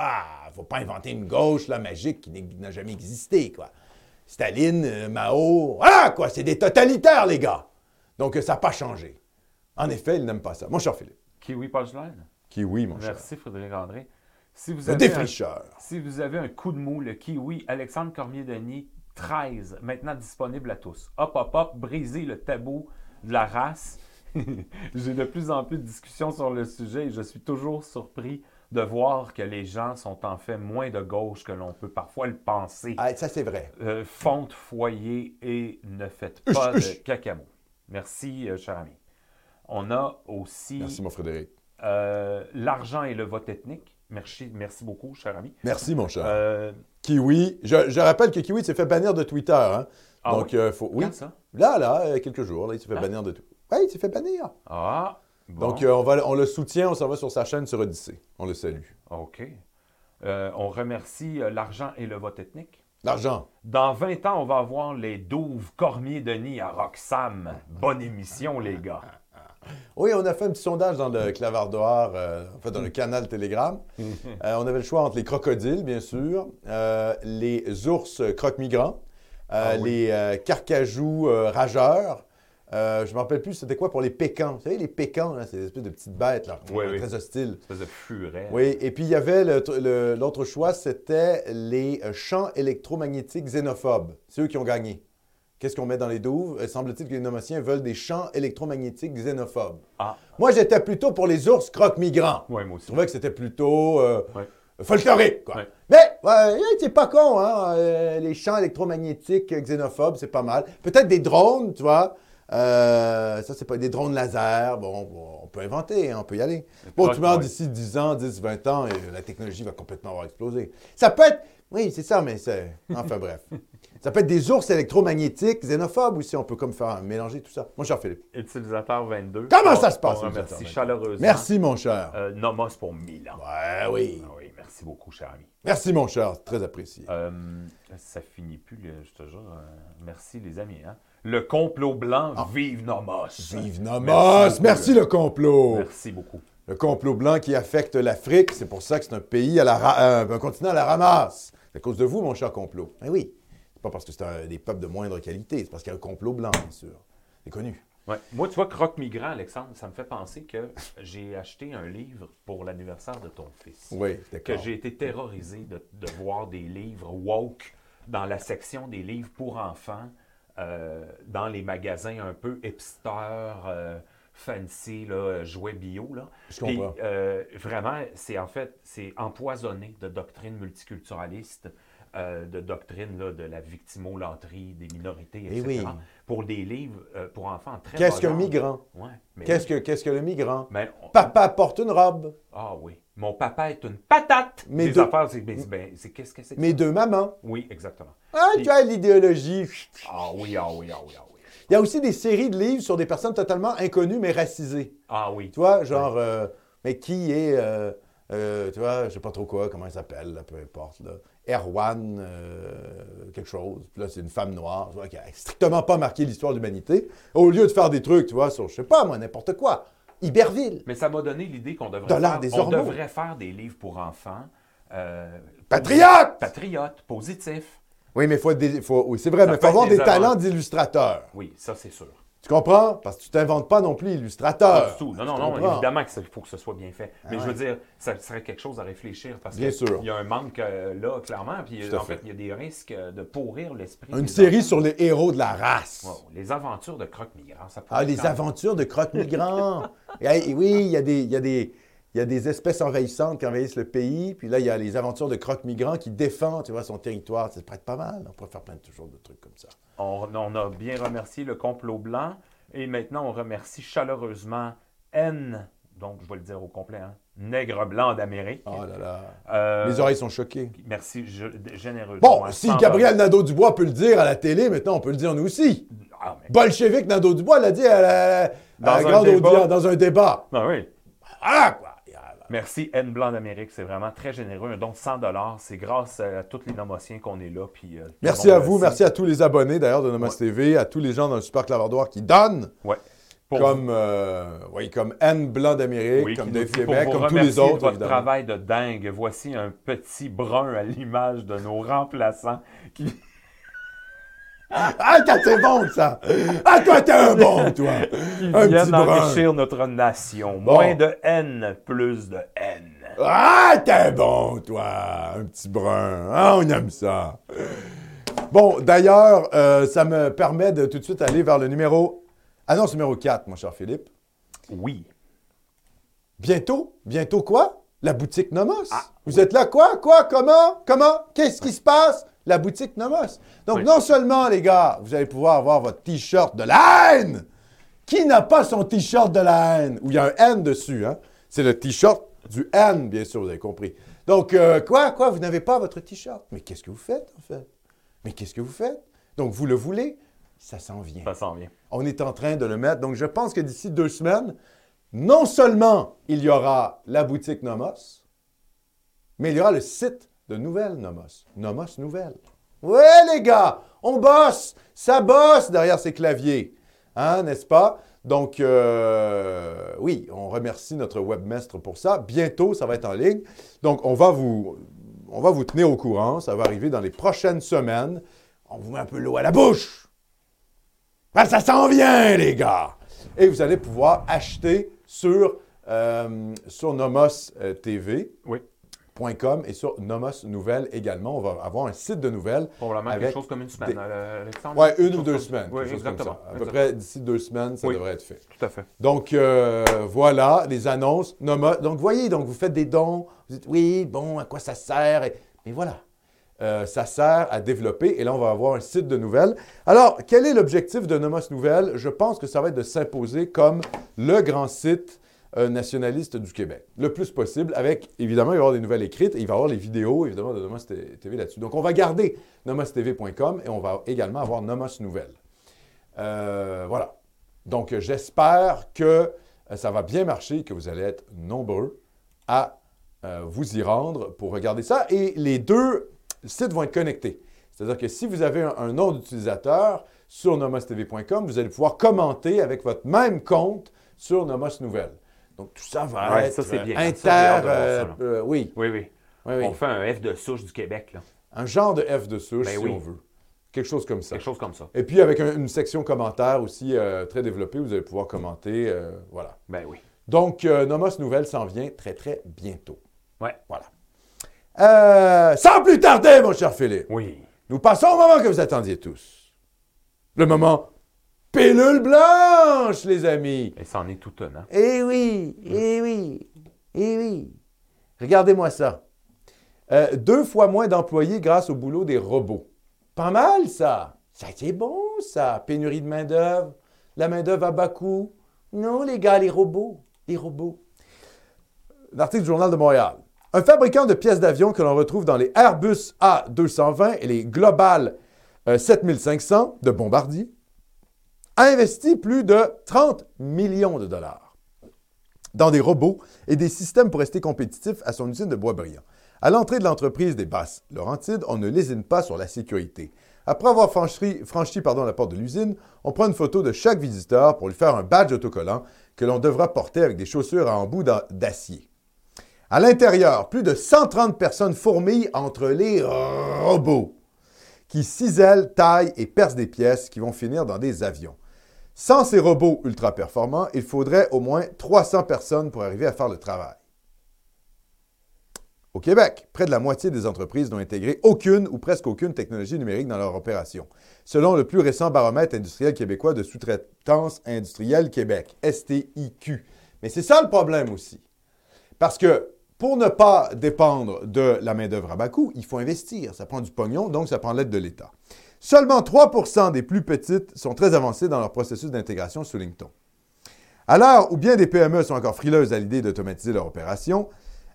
Ah, faut pas inventer une gauche, là, magique, qui n'a jamais existé, quoi. Staline, euh, Mao, voilà, quoi, c'est des totalitaires, les gars. Donc, ça n'a pas changé. En effet, ils n'aiment pas ça. Mon cher Philippe. Kiwi Punchline? Kiwi, mon cher. Merci, Frédéric André. Si vous Le avez un- défricheur. Si vous avez un coup de mou, le kiwi, Alexandre Cormier-Denis, 13, maintenant disponible à tous. Hop, hop, hop, briser le tabou de la race. J'ai de plus en plus de discussions sur le sujet et je suis toujours surpris de voir que les gens sont en fait moins de gauche que l'on peut parfois le penser. Ah, ça, c'est vrai. Euh, fonte, foyer et ne faites pas de cacamo. Merci, euh, cher ami. On a aussi Merci, mon Frédéric. euh, l'argent et le vote ethnique. Merci, merci beaucoup, cher ami. Merci, mon cher. Euh, Kiwi. Je, je rappelle que Kiwi s'est fait bannir de Twitter. Hein? Ah Donc, oui? euh, faut. Oui. quand ça? Là, là, il y a quelques jours, là, il s'est fait Ah. bannir de tout. Oui, il s'est fait bannir. Ah, bon. Donc, on, va, on le soutient, on s'en va sur sa chaîne sur Odyssée. On le salue. OK. On remercie l'argent et le vote ethnique. L'argent. Dans 20 ans, on va avoir les douves Cormier-Denis à Roxham. Bonne émission, les gars. Oui, on a fait un petit sondage dans le clavardoir, euh, en fait, dans le canal Telegram. Euh, on avait le choix entre les crocodiles, bien sûr, euh, les ours croque-migrants, Ah oui. les carcajous rageurs. Je ne me rappelle plus, c'était quoi pour les pécans? Vous savez, les pécans, là, c'est des espèces de petites bêtes, là, Oui, oui. très hostiles. Espèce de furet. Oui, et puis il y avait l'autre choix, c'était les champs électromagnétiques xénophobes. C'est eux qui ont gagné. Qu'est-ce qu'on met dans les douves? Euh, Semble-t-il que les nomaciens veulent des champs électromagnétiques xénophobes. Ah, Moi, j'étais plutôt pour les ours croque-migrants. oui, moi Je aussi. trouvais que c'était plutôt euh, Ouais. folklorique, quoi. Ouais. Mais, ouais, c'est pas con, hein? euh, les champs électromagnétiques xénophobes, c'est pas mal. Peut-être des drones, tu vois. Euh, ça, c'est pas des drones laser. Bon, bon, on peut inventer, hein, on peut y aller. Bon, tu ouais. d'ici 10 ans, 10, 20 ans, et la technologie va complètement avoir explosé. Ça peut être. Oui, c'est ça, mais c'est. Enfin, bref. Ça peut être des ours électromagnétiques xénophobes aussi. On peut comme faire mélanger tout ça. Mon cher Philippe. Utilisateur 22. Comment On- ça se passe, On remercie 22? chaleureusement. Merci, mon cher. Euh, Nomos pour Milan. Ouais, oui. Ah oui, merci beaucoup, cher ami. Merci, mon cher. Très apprécié. Euh, ça finit plus, je te jure. euh, merci, les amis. hein. Le complot blanc, vive Nomos. Ah. Vive Nomos! Merci le complot! Merci beaucoup. Le complot blanc qui affecte l'Afrique, c'est pour ça que c'est un pays à la ra- euh, un continent à la ramasse. C'est à cause de vous, mon cher complot. Eh oui. Pas parce que c'est des peuples de moindre qualité, c'est parce qu'il y a un complot blanc, bien sûr. C'est connu. Ouais. Moi, tu vois, Croque Migrant, Alexandre, ça me fait penser que j'ai acheté un livre pour l'anniversaire de ton fils. Oui, Que j'ai été terrorisé de, de voir des livres woke dans la section des livres pour enfants, euh, dans les magasins un peu hipster, euh, fancy, là, jouets bio. Là. Je Puis, comprends. euh, vraiment, c'est en fait, c'est empoisonné de doctrines multiculturalistes, euh, de doctrines là, de la victimolâtrie des minorités, Eh etc. oui. Pour des livres euh, pour enfants très Qu'est-ce qu'un migrant? Ouais, mais Qu'est-ce oui. que, qu'est-ce que le migrant? On- Papa porte une robe. Ah oui. Mon papa est une patate. Mais affaires, c'est ben, c'est- qu'est-ce que c'est que Mes deux mamans. Oui, exactement. Ah, tu as l'idéologie. Ah oui, ah oui, ah oui, ah oui. Il y a aussi des séries de livres sur des personnes totalement inconnues mais racisées. Ah oui. Tu vois, genre, euh, mais qui est, euh, euh, tu vois, je sais pas trop quoi, comment elle s'appelle, peu importe, là. Erwan, euh, quelque chose. Puis là, c'est une femme noire, tu vois, qui a strictement pas marqué l'histoire de l'humanité. Au lieu de faire des trucs, tu vois, sur, je sais pas, moi, n'importe quoi. Iberville. Mais ça m'a donné l'idée qu'on devrait, faire, des on devrait faire des livres pour enfants. euh, Patriote! patriotes, positifs. Oui, mais faut, des- faut, oui, c'est vrai, Ça mais il faut avoir des des talents avantages. d'illustrateur. Oui, ça c'est sûr. Tu comprends? Parce que tu t'inventes pas non plus illustrateur. Pas du tout. Non, non, non, comprends? évidemment qu'il faut que ce soit bien fait. Mais Ah je veux ouais. dire, ça serait quelque chose à réfléchir parce Bien que sûr. il y a un manque euh, là, clairement. Puis Tout à en fait. fait, il y a des risques euh, de pourrir l'esprit. Une série enfants. sur les héros de la race. Wow, les aventures de croque-migrants, ça pourrait Ah, les aventures de et oui, il y, a des, il, y a des, il y a des espèces envahissantes qui envahissent le pays. Puis là, il y a les aventures de croque-migrants qui défendent, tu vois, son territoire. Ça être pas mal. On pourrait faire plein de, toujours de trucs comme ça. On, on a bien remercié le complot blanc et maintenant on remercie chaleureusement N, donc je vais le dire au complet, hein, Nègre blanc d'Amérique. Oh là là. Euh, Les oreilles sont choquées. Merci généreusement. Bon, si Gabriel Nadeau-Dubois peut le dire à la télé, maintenant on peut le dire nous aussi. Ah, mais- Bolchevique Nadeau-Dubois l'a dit à la, à Dans la grande débat. audience, dans un débat. Ah oui. Voilà, quoi. Merci N Blanc d'Amérique, c'est vraiment très généreux. Un don de 100 C'est grâce à tous les nomotiens qu'on est là. Puis, euh, Merci à vous, merci. merci à tous les abonnés d'ailleurs de Nomos TV, à tous les gens dans le Super Clavardoir qui donnent, Ouais. Pour comme, euh, oui, comme Anne Blanc d'Amérique, Oui, comme Dave Québec, comme tous les autres. de votre évidemment. travail de dingue. Voici un petit brun à l'image de nos remplaçants qui Ah, toi, c'est bon, ça! Ah, toi, t'es un bon, toi! qui Un petit viennent brun. enrichir notre nation. Bon. Moins de haine, plus de haine. Ah, t'es bon, toi! Un petit brun. Ah, on aime ça. Bon, d'ailleurs, euh, ça me permet de tout de suite aller vers le numéro... Annonce numéro 4, mon cher Philippe. Oui. Bientôt, bientôt quoi? La boutique Nomos. Ah, Vous êtes là, quoi? Quoi? Comment? Comment? Qu'est-ce qui se passe? La boutique Nomos. Donc, Oui. non seulement, les gars, vous allez pouvoir avoir votre T-shirt de la haine. Qui n'a pas son T-shirt de la haine? Où il y a un N dessus, hein? C'est le T-shirt du N, bien sûr, vous avez compris. Donc, euh, quoi? Quoi? Vous n'avez pas votre T-shirt? Mais qu'est-ce que vous faites, en fait? Mais qu'est-ce que vous faites? Donc, vous le voulez? Ça s'en vient. Ça s'en vient. On est en train de le mettre. Donc, je pense que d'ici deux semaines, non seulement il y aura la boutique Nomos, mais il y aura le site de Nouvelles Nomos. Nomos Nouvelles. Ouais, les gars, on bosse. Ça bosse derrière ces claviers. Hein, n'est-ce pas? Donc, euh, oui, on remercie notre webmestre pour ça. Bientôt, ça va être en ligne. Donc, on va vous, tenir au courant. Ça va arriver dans les prochaines semaines. On vous met un peu l'eau à la bouche. Ben, ça s'en vient, les gars! Et vous allez pouvoir acheter sur, euh, sur Nomos euh, TV. Oui. Et sur Nomos Nouvelles également. On va avoir un site de nouvelles. Probablement Avec quelque chose comme une semaine, des- euh, Alexandre? Ouais, une ou deux comme- semaines. Oui, exactement. ça. À peu exactement. près d'ici deux semaines, ça Oui. devrait être fait. Tout à fait. Donc, euh, voilà, les annonces. Nomos. Donc, voyez, donc vous faites des dons. Vous dites, oui, bon, à quoi ça sert? Et- Mais voilà. Euh, ça sert à développer et là, on va avoir un site de nouvelles. Alors, quel est l'objectif de Nomos Nouvelles? Je pense que ça va être de s'imposer comme le grand site euh, nationaliste du Québec, le plus possible, avec, évidemment, il va y avoir des nouvelles écrites et il va y avoir les vidéos, évidemment, de Nomos TV là-dessus. Donc, on va garder nomostv.com et on va également avoir Nomos Nouvelles. Euh, voilà. Donc, j'espère que euh, ça va bien marcher, que vous allez être nombreux à vous y rendre pour regarder ça. Et les deux sites vont être connectés. C'est-à-dire que si vous avez un, un nom d'utilisateur sur nomostv.com, vous allez pouvoir commenter avec votre même compte sur Nomos Nouvelles. Donc, tout ça va Ouais, être ça, c'est euh, bien. inter... Ça, voir ça, euh, euh, oui, Oui, oui. oui, oui. On fait un F de souche du Québec, là. Un genre de F de souche, Ben si oui. on veut. Quelque chose comme ça. Quelque chose comme ça. Et puis, avec un- une section commentaires aussi euh, très développée, vous allez pouvoir commenter. voilà. Ben oui. Donc, Nomos Nouvelles s'en vient très, très bientôt. Ouais. Voilà. Sans plus tarder, mon cher Philippe, Oui. nous passons au moment que vous attendiez tous. Le moment pilule blanche, les amis. Et c'en est tout tenant. Eh oui, eh oui, eh oui. Regardez-moi ça. Euh, deux fois moins d'employés grâce au boulot des robots. Pas mal, ça. Ça c'est bon, ça. Pénurie de main-d'œuvre, la main-d'œuvre à bas coût. Non, les gars, les robots. Les robots. Un article du Journal de Montréal. Un fabricant de pièces d'avion que l'on retrouve dans les Airbus A220 et les Global euh, 7500 de Bombardier a investi plus de 30 millions de dollars dans des robots et des systèmes pour rester compétitif à son usine de Boisbriand. À l'entrée de l'entreprise des Basses Laurentides, on ne lésine pas sur la sécurité. Après avoir franchi, la porte de l'usine, on prend une photo de chaque visiteur pour lui faire un badge autocollant que l'on devra porter avec des chaussures à embout d'a- d'acier. À l'intérieur, plus de 130 personnes fourmillent entre les robots qui cisèlent, taillent et percent des pièces qui vont finir dans des avions. Sans ces robots ultra performants, il faudrait au moins 300 personnes pour arriver à faire le travail. Au Québec, près de la moitié des entreprises n'ont intégré aucune ou presque aucune technologie numérique dans leur opération, selon le plus récent baromètre industriel québécois de sous-traitance industrielle Québec, STIQ. Mais c'est ça le problème aussi. Parce que pour ne pas dépendre de la main-d'œuvre à bas coût, il faut investir. Ça prend du pognon, donc ça prend l'aide de l'État. Seulement 3% des plus petites sont très avancées dans leur processus d'intégration, souligne-t-on. À l'heure où bien des PME sont encore frileuses à l'idée d'automatiser leur opération,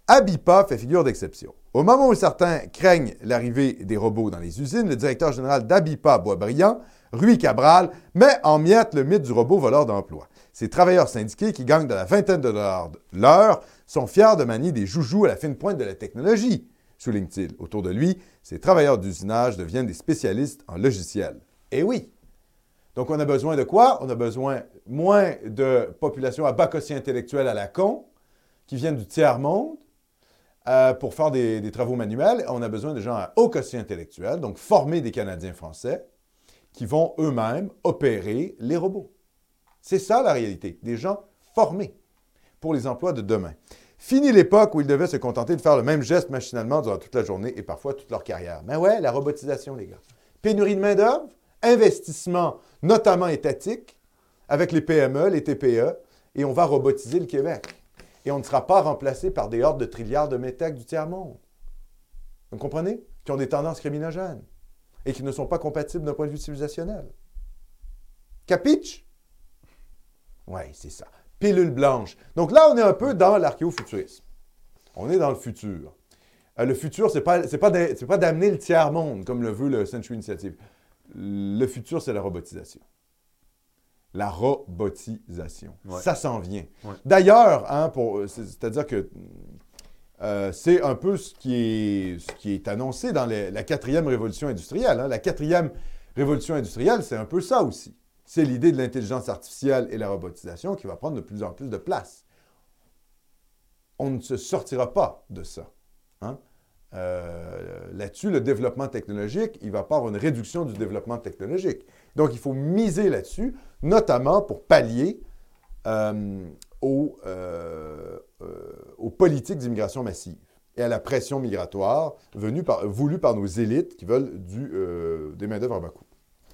Abipa fait figure d'exception. Au moment où certains craignent l'arrivée des robots dans les usines, le directeur général d'Abipa Boisbriand, Rui Cabral, met en miettes le mythe du robot voleur d'emploi. Ces travailleurs syndiqués qui gagnent de la vingtaine de dollars l'heure sont fiers de manier des joujoux à la fine pointe de la technologie, souligne-t-il. Autour de lui, ces travailleurs d'usinage deviennent des spécialistes en logiciels. Eh oui! Donc, on a besoin de quoi? On a besoin moins de population à bas quotient intellectuel à la con, qui viennent du tiers-monde, euh, pour faire des, travaux manuels. On a besoin de gens à haut quotient intellectuel, donc former des Canadiens français, qui vont eux-mêmes opérer les robots. C'est ça la réalité, des gens formés pour les emplois de demain. Fini l'époque où ils devaient se contenter de faire le même geste machinalement durant toute la journée et parfois toute leur carrière. Mais ouais, la robotisation, les gars. Pénurie de main-d'œuvre, investissement, notamment étatique, avec les PME, les TPE, et on va robotiser le Québec. Et on ne sera pas remplacé par des hordes de trilliards de métèques du tiers-monde. Vous comprenez? Qui ont des tendances criminogènes et qui ne sont pas compatibles d'un point de vue civilisationnel. Capiche? Oui, c'est ça. Pilule blanche. Donc là, on est un peu dans l'archéofuturisme. On est dans le futur. Euh, le futur, ce n'est pas, pas d'amener le tiers-monde, comme le veut le Century Initiative. Le futur, c'est la robotisation. La robotisation. Ça s'en vient. D'ailleurs, hein, c'est-à-dire que euh, c'est un peu ce qui est, ce qui est annoncé dans la quatrième révolution industrielle. Hein. La quatrième révolution industrielle, c'est un peu ça aussi. C'est l'idée de l'intelligence artificielle et la robotisation qui va prendre de plus en plus de place. On ne se sortira pas de ça. Hein. Euh, là-dessus, le développement technologique, il va pas avoir une réduction du développement technologique. Donc, il faut miser là-dessus, notamment pour pallier euh, aux, euh, aux, politiques d'immigration massive et à la pression migratoire voulue par nos élites qui veulent des main-d'œuvre à bas coût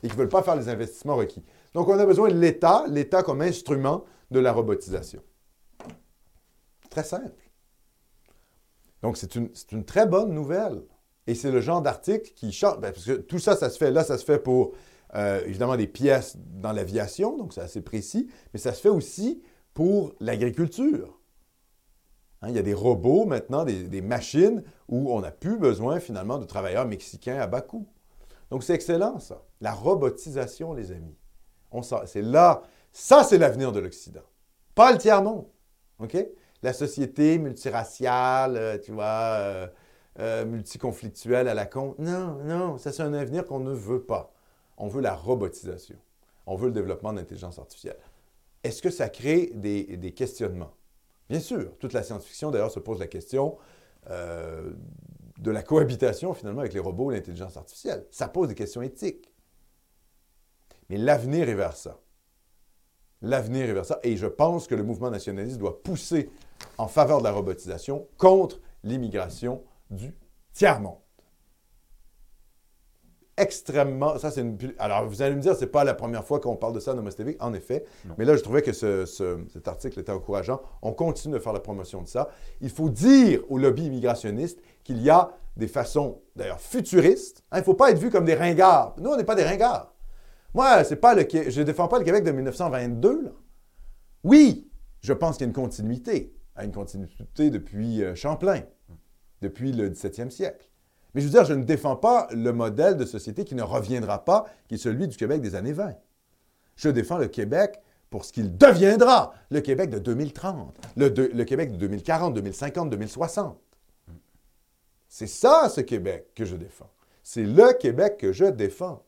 et qui ne veulent pas faire les investissements requis. Donc, on a besoin de l'État, l'État comme instrument de la robotisation. Très simple. Donc, c'est une, très bonne nouvelle. Et c'est le genre d'article qui change. Ben, parce que tout ça, ça se fait, là, ça se fait pour, euh, évidemment, des pièces dans l'aviation, donc c'est assez précis, mais ça se fait aussi pour l'agriculture. Hein, il y a des robots maintenant, des, des machines où on n'a plus besoin, finalement, de travailleurs mexicains à bas coût. Donc, c'est excellent, ça. La robotisation, les amis. C'est là, ça, c'est l'avenir de l'Occident. Pas le tiers-monde. OK? la société multiraciale, euh, tu vois, euh, euh, multiconflictuelle à la con. Non, non, ça c'est un avenir qu'on ne veut pas. On veut la robotisation. On veut le développement de l'intelligence artificielle. Est-ce que ça crée des, questionnements? Bien sûr. Toute la science-fiction, d'ailleurs, se pose la question de la cohabitation, finalement, avec les robots et l'intelligence artificielle. Ça pose des questions éthiques. Mais l'avenir est vers ça. L'avenir est vers ça. Et je pense que le mouvement nationaliste doit pousser en faveur de la robotisation contre l'immigration du tiers-monde. Extrêmement. Ça, c'est une. Alors, vous allez me dire, c'est pas la première fois qu'on parle de ça dans Namaste TV, en effet. Mais là, je trouvais que cet article était encourageant. On continue de faire la promotion de ça. Il faut dire au lobby immigrationniste qu'il y a des façons, d'ailleurs, futuristes. Hein, il ne faut pas être vu comme des ringards. Nous, on n'est pas des ringards. Moi, je ne défends pas le Québec de 1922. Là. Oui, je pense qu'il y a une continuité une continuité depuis euh, Champlain, depuis le 17e siècle. Mais je veux dire, je ne défends pas le modèle de société qui ne reviendra pas, qui est celui du Québec des années 20. Je défends le Québec pour ce qu'il deviendra, le Québec de 2030, le, le Québec de 2040, 2050, 2060. C'est ça, ce Québec que je défends. C'est le Québec que je défends.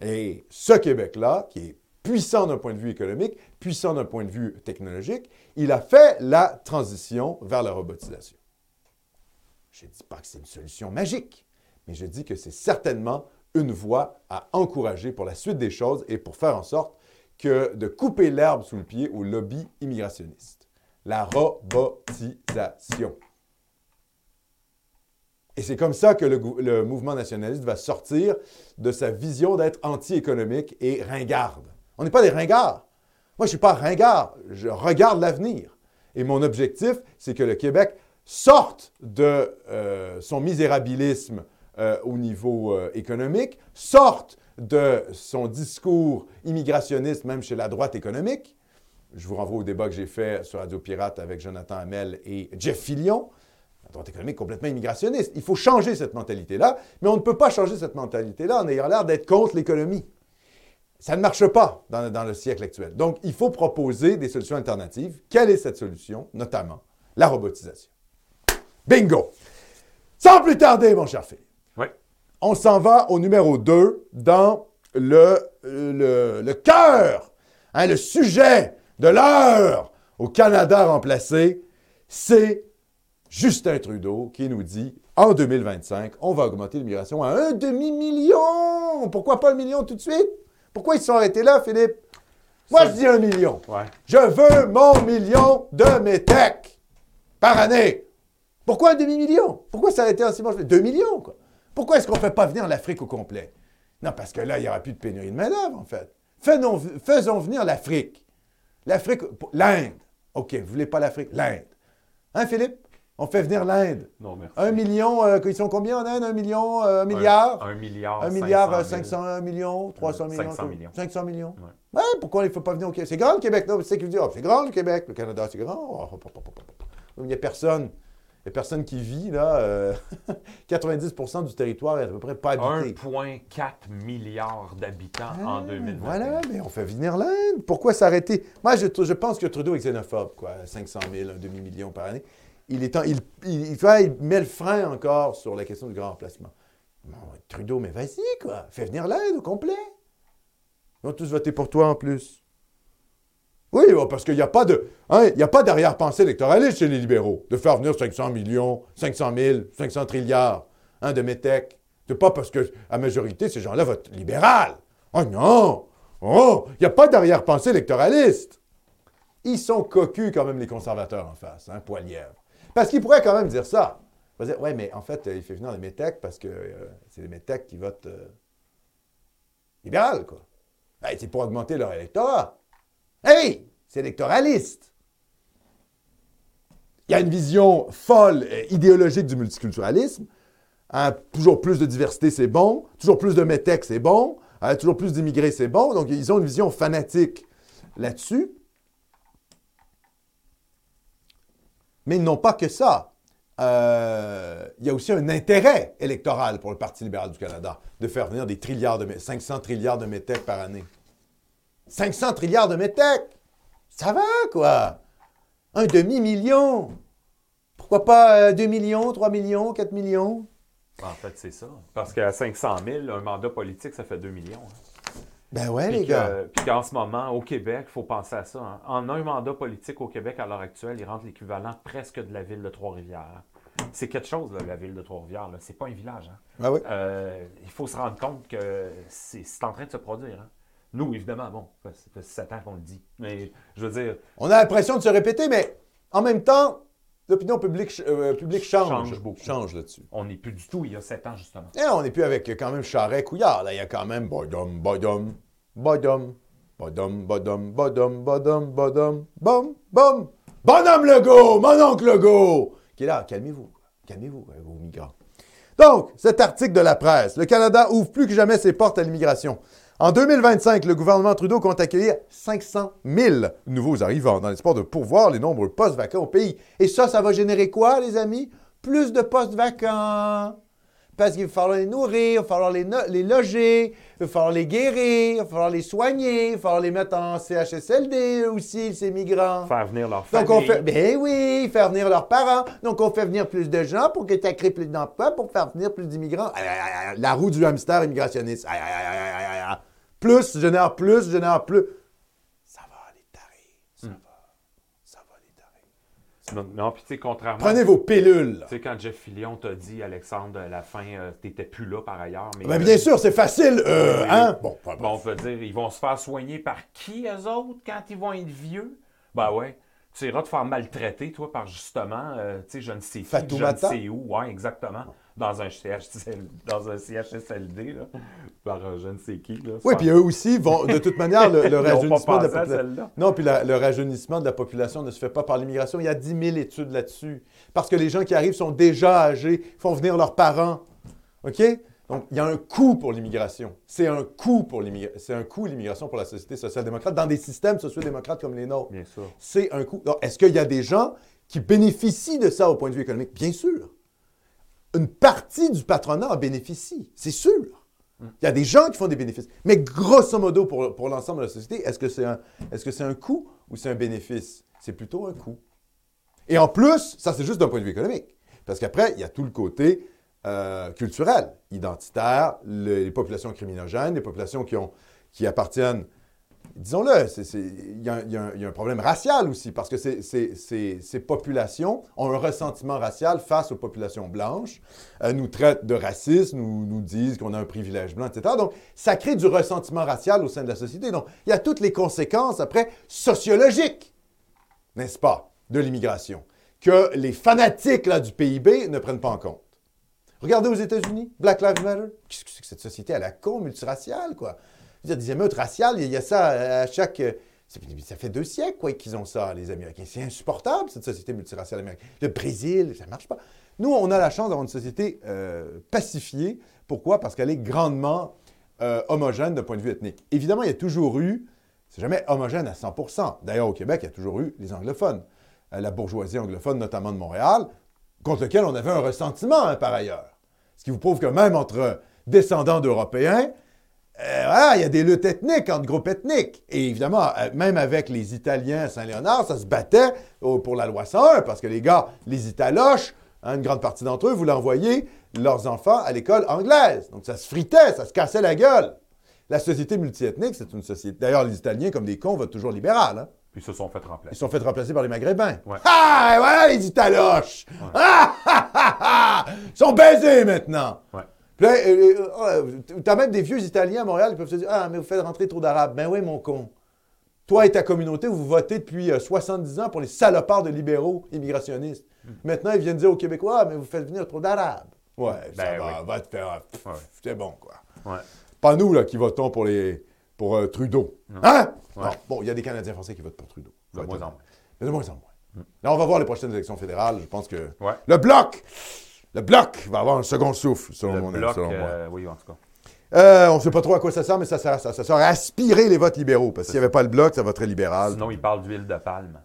Et ce Québec-là, qui est puissant d'un point de vue économique, puissant d'un point de vue technologique, il a fait la transition vers la robotisation. Je ne dis pas que c'est une solution magique, mais je dis que c'est certainement une voie à encourager pour la suite des choses et pour faire en sorte que de couper l'herbe sous le pied au lobby immigrationniste. La robotisation. Et c'est comme ça que le, mouvement nationaliste va sortir de sa vision d'être anti-économique et ringarde. On n'est pas des ringards. Moi, je ne suis pas ringard. Je regarde l'avenir. Et mon objectif, c'est que le Québec sorte de euh, son misérabilisme euh, au niveau euh, économique, sorte de son discours immigrationniste, même chez la droite économique, je vous renvoie au débat que j'ai fait sur Radio Pirate avec Jonathan Hamel et Jeff Fillion. Un droit économique complètement immigrationniste. Il faut changer cette mentalité-là, mais on ne peut pas changer cette mentalité-là en ayant l'air d'être contre l'économie. Ça ne marche pas dans, dans le siècle actuel. Donc, il faut proposer des solutions alternatives. Quelle est cette solution? Notamment la robotisation. Bingo! Sans plus tarder, mon cher Philippe. Oui. On s'en va au numéro 2 dans le, le, le cœur, hein, le sujet de l'heure au Canada remplacé. C'est Justin Trudeau qui nous dit en 2025, on va augmenter l'immigration à un demi-million. Pourquoi pas un million tout de suite? Pourquoi ils se sont arrêtés là, Philippe? Moi, je dis un million. Ouais. Je veux mon million de métèques par année. Pourquoi un demi-million? Pourquoi s'arrêter en six mois? Deux millions, quoi. Pourquoi est-ce qu'on ne fait pas venir l'Afrique au complet? Non, parce que là, il n'y aura plus de pénurie de main-d'œuvre, en fait. Faisons, faisons venir l'Afrique. L'Afrique, l'Inde. OK, vous voulez pas l'Afrique? L'Inde. Hein, Philippe? On fait venir l'Inde. Non, merci. Un million, euh, ils sont combien en Inde? Un million, euh, un milliard? Un, un milliard. Un milliard, euh, 500 000. 500 millions, 300 millions. 500 millions. 500 millions. Ouais. Ouais, pourquoi il ne faut pas venir au Québec? C'est grand le Québec, non? C'est dire. Ah, c'est grand le Québec, le Canada, c'est grand. Oh, hop, hop. Il n'y a personne. Il n'y a personne qui vit, là. euh, 90% du territoire est à peu près pas habité. 1,4 milliard d'habitants en Ah, 2020. Voilà, mais on fait venir l'Inde. Pourquoi s'arrêter? Moi, je, je pense que Trudeau est xénophobe, quoi. 500 000, un demi-million par année. Il, est met le frein encore sur la question du grand remplacement. Trudeau, mais vas-y, quoi. Fais venir l'Inde au complet. Ils vont tous voter pour toi en plus. Oui, bon, parce qu'il n'y a pas de, hein, y a pas d'arrière-pensée électoraliste chez les libéraux de faire venir 500 millions, 500 000, 500 trilliards hein, de métèques. C'est pas parce que la majorité, ces gens-là votent libéral. Oh non! Oh! Il n'y a pas d'arrière-pensée électoraliste. Ils sont cocus quand même, les conservateurs en face, hein, poilièvres. Parce qu'ils pourraient quand même dire ça. Ils pourraient dire, ouais, mais en fait, il fait venir les métèques parce que euh, c'est les métèques qui votent euh, libéral, quoi. Ben, c'est pour augmenter leur électorat. Hey! C'est électoraliste. Il y a une vision folle, euh, idéologique du multiculturalisme. Hein, toujours plus de diversité, c'est bon. Toujours plus de métèques, c'est bon. Hein, toujours plus d'immigrés, c'est bon. Donc, ils ont une vision fanatique là-dessus. Mais n'ont pas que ça. Euh, il y a aussi un intérêt électoral pour le Parti libéral du Canada de faire venir des trilliards de mé- 500 trilliards de métèques par année. 500 trilliards de métèques! Ça va, quoi! Un demi-million! Pourquoi pas 2 millions, 3 millions, 4 millions? En fait, c'est ça. Parce qu'à 500 000, un mandat politique, ça fait 2 millions. hein. Ben ouais, Puis les que- gars. puis qu'en ce moment, au Québec, il faut penser à ça. hein. En un mandat politique au Québec, à l'heure actuelle, il rentre l'équivalent presque de la ville de Trois-Rivières. C'est quelque chose, là, la ville de Trois-Rivières. C'est pas un village. hein. Ah oui. Euh, il faut se rendre compte que c'est c'est en train de se produire. hein. Nous, évidemment, bon, ça fait 7 ans qu'on le dit. Mais je veux dire, On a l'impression de se répéter, mais en même temps, l'opinion publique, ch- euh, publique change. Change beaucoup. Change là-dessus. on n'est plus du tout il y a 7 ans, justement. Et on n'est plus avec euh, quand même Charret-Couillard. Là, il y a quand même Bodum, Bodum, Bodum, Bodum, Bodum, Bodum, Bodum, Bodum, Bom, Bom. Bonhomme Legault, mon oncle Legault, qui est là. Calmez-vous. Calmez-vous, euh, vos migrants. Donc, cet article de la presse. Le Canada ouvre plus que jamais ses portes à l'immigration. En 2025, le gouvernement Trudeau compte accueillir 500 000 nouveaux arrivants dans l'espoir de pourvoir les nombreux postes vacants au pays. Et ça, ça va générer quoi, les amis? Plus de postes vacants. Parce qu'il va falloir les nourrir, il va falloir les, no- les loger, il va falloir les guérir, il va falloir les soigner, il va falloir les mettre en CHSLD aussi, ces migrants. Faire venir leur Donc famille. on fait, ben oui, faire venir leurs parents. Donc on fait venir plus de gens pour que ça crée plus d'emplois, pour faire venir plus d'immigrants. La roue du hamster immigrationniste. Plus génère plus, génère plus. Ça va les tarer. Ça va. Ça va les tarer. Non, puis tu sais, contrairement. Prenez vos pilules. Tu sais, quand Jeff Fillion t'a dit, Alexandre, à la fin, euh, t'étais plus là par ailleurs. Mais, Ben euh, bien sûr, c'est facile, euh, hein? Bon, pas Bon, on peut dire, ils vont se faire soigner par qui, eux autres, quand ils vont être vieux? Ben ouais. Tu iras te faire maltraiter, toi, par justement, euh, tu sais, je ne sais qui, je ne sais où. Ouais, exactement. Dans un, CHSL, dans un CHSLD, là, par euh, je ne sais qui. Là, Oui, puis eux aussi vont, de toute manière, le, rajeunissement de la population. celle-là. Non, puis la- le rajeunissement de la population ne se fait pas par l'immigration. Il y a 10 000 études là-dessus. Parce que les gens qui arrivent sont déjà âgés, font venir leurs parents. OK? Donc, il y a un coût pour l'immigration. C'est un coût pour l'immigration. C'est un coût l'immigration pour la société social-démocrate dans des systèmes sociaux-démocrates comme les nôtres. Bien sûr. C'est un coût. Est-ce qu'il y a des gens qui bénéficient de ça au point de vue économique? Bien sûr. Une partie du patronat en bénéficie, c'est sûr. Il y a des gens qui font des bénéfices. Mais grosso modo, pour, l'ensemble de la société, est-ce que c'est un, que c'est un coût ou c'est un bénéfice? C'est plutôt un coût. Et en plus, ça c'est juste d'un point de vue économique. Parce qu'après, il y a tout le côté euh, culturel, identitaire, le- les populations criminogènes, les populations qui, ont, qui appartiennent, disons-le, il y, a un- problème racial aussi, parce que ces- populations ont un ressentiment racial face aux populations blanches, euh, nous traitent de racistes, nous, disent qu'on a un privilège blanc, etc. Donc, ça crée du ressentiment racial au sein de la société. Donc, il y a toutes les conséquences, après, sociologiques n'est-ce pas, de l'immigration, que les fanatiques du PIB ne prennent pas en compte. Regardez aux États-Unis, Black Lives Matter. Qu'est-ce que c'est que cette société à la con, multiraciale, quoi? Je veux dire, des émeutes raciales, il y a ça à chaque... euh, ça fait- deux siècles qu'ils ont ça, les Américains. C'est insupportable, cette société multiraciale américaine. Le Brésil, ça ne marche pas. Nous, on a la chance d'avoir une société euh, pacifiée. Pourquoi? Parce qu'elle est grandement euh, homogène d'un point de vue ethnique. Évidemment, il y a toujours eu, c'est jamais homogène à 100% D'ailleurs, au Québec, il y a toujours eu les anglophones. La bourgeoisie anglophone, notamment de Montréal, contre lequel on avait un ressentiment, hein, par ailleurs. Ce qui vous prouve que même entre descendants d'Européens, euh, voilà, il y a des luttes ethniques entre groupes ethniques. Et évidemment, euh, même avec les Italiens à Saint-Léonard, ça se battait pour la loi 101, parce que les gars, les Italoches, hein, une grande partie d'entre eux voulaient envoyer leurs enfants à l'école anglaise. Donc ça se fritait, ça se cassait la gueule. La société multiethnique, c'est une société. D'ailleurs, les Italiens, comme des cons, votent toujours libéral. hein. Puis ils se sont fait Ils remplacer. sont fait remplacer par les Maghrébins. Ouais. Ah, et voilà les Italoches! Ah, ah, ah, ah! Ils sont baisés maintenant! Ouais. Puis euh, euh, euh, t'as même des vieux Italiens à Montréal qui peuvent se dire Ah, mais vous faites rentrer trop d'Arabes. Ben oui, mon con. Toi et ta communauté, vous votez depuis euh, 70 ans pour les salopards de libéraux immigrationnistes. Hmm. Maintenant, ils viennent dire aux Québécois Ah, mais vous faites venir trop d'Arabes. Ouais, ça Ben va, oui. va te faire. Ouais. C'est bon, quoi. Ouais. Pas nous, là, qui votons pour, les, pour euh, Trudeau. Hein? Ouais. Non. Bon, il y a des Canadiens français qui votent pour Trudeau. De moins en moins. Mais de moins en moins. Là, on va voir les prochaines élections fédérales. Je pense que Ouais. le bloc, le bloc va avoir un second souffle, selon, Le mon, bloc, selon moi. euh, oui, en tout cas. Euh, on ne sait pas trop à quoi ça sert, mais ça sert à ça. Ça sert à aspirer les votes libéraux. Parce que s'il n'y avait pas le bloc, ça voterait libéral. Sinon, ils parlent d'huile de palme.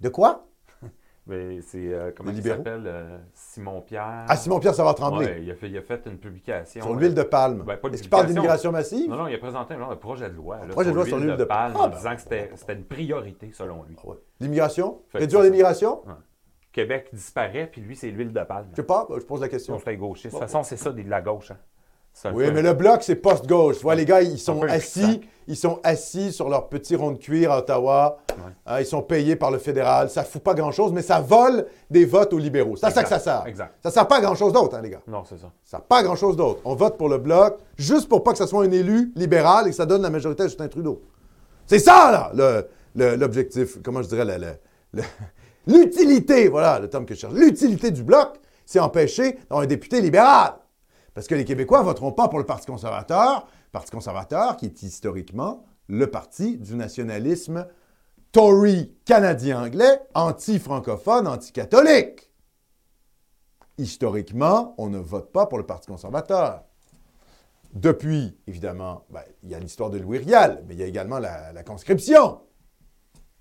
De quoi? Mais c'est, euh, comment il s'appelle? euh, Simon-Pierre. Ah, Simon-Pierre, ça va trembler. Ouais, il, a fait, il a fait une publication. Sur l'huile de palme. Ben, Est-ce qu'il parle d'immigration massive? Non, non, il a présenté un genre de projet de loi. là, Projet de loi sur l'huile de palme, palme. en Ah, ben, disant que c'était, une priorité, selon lui. Ah ouais. L'immigration? Réduire ça. Québec disparaît, puis lui, c'est l'huile de palme. Je sais pas, je pose la question. On fait gauchiste. De toute façon, c'est ça, de la gauche. Hein. Oui, mais le bloc, c'est post-gauche. Tu vois, les gars, ils sont un assis, ils sont assis sur leur petit rond de cuir à Ottawa. Ouais. Hein, ils sont payés par le fédéral. Ça fout pas grand-chose, mais ça vole des votes aux libéraux. C'est à ça que ça sert. Exact. Ça sert pas à grand-chose d'autre, hein, les gars. Non, c'est ça. Ça sert pas à grand-chose d'autre. On vote pour le bloc juste pour pas que ça soit un élu libéral et que ça donne la majorité à Justin Trudeau. C'est ça, là, l'objectif. Comment je dirais, le- le- le- l'utilité, voilà le terme que je cherche. L'utilité du bloc, c'est empêcher un député libéral. Parce que les Québécois voteront pas pour le Parti conservateur, Parti conservateur qui est historiquement le parti du nationalisme Tory canadien-anglais, anti-francophone, anti-catholique. Historiquement, on ne vote pas pour le Parti conservateur. Depuis, évidemment, ben, il y a l'histoire de Louis Riel, mais il y a également la conscription.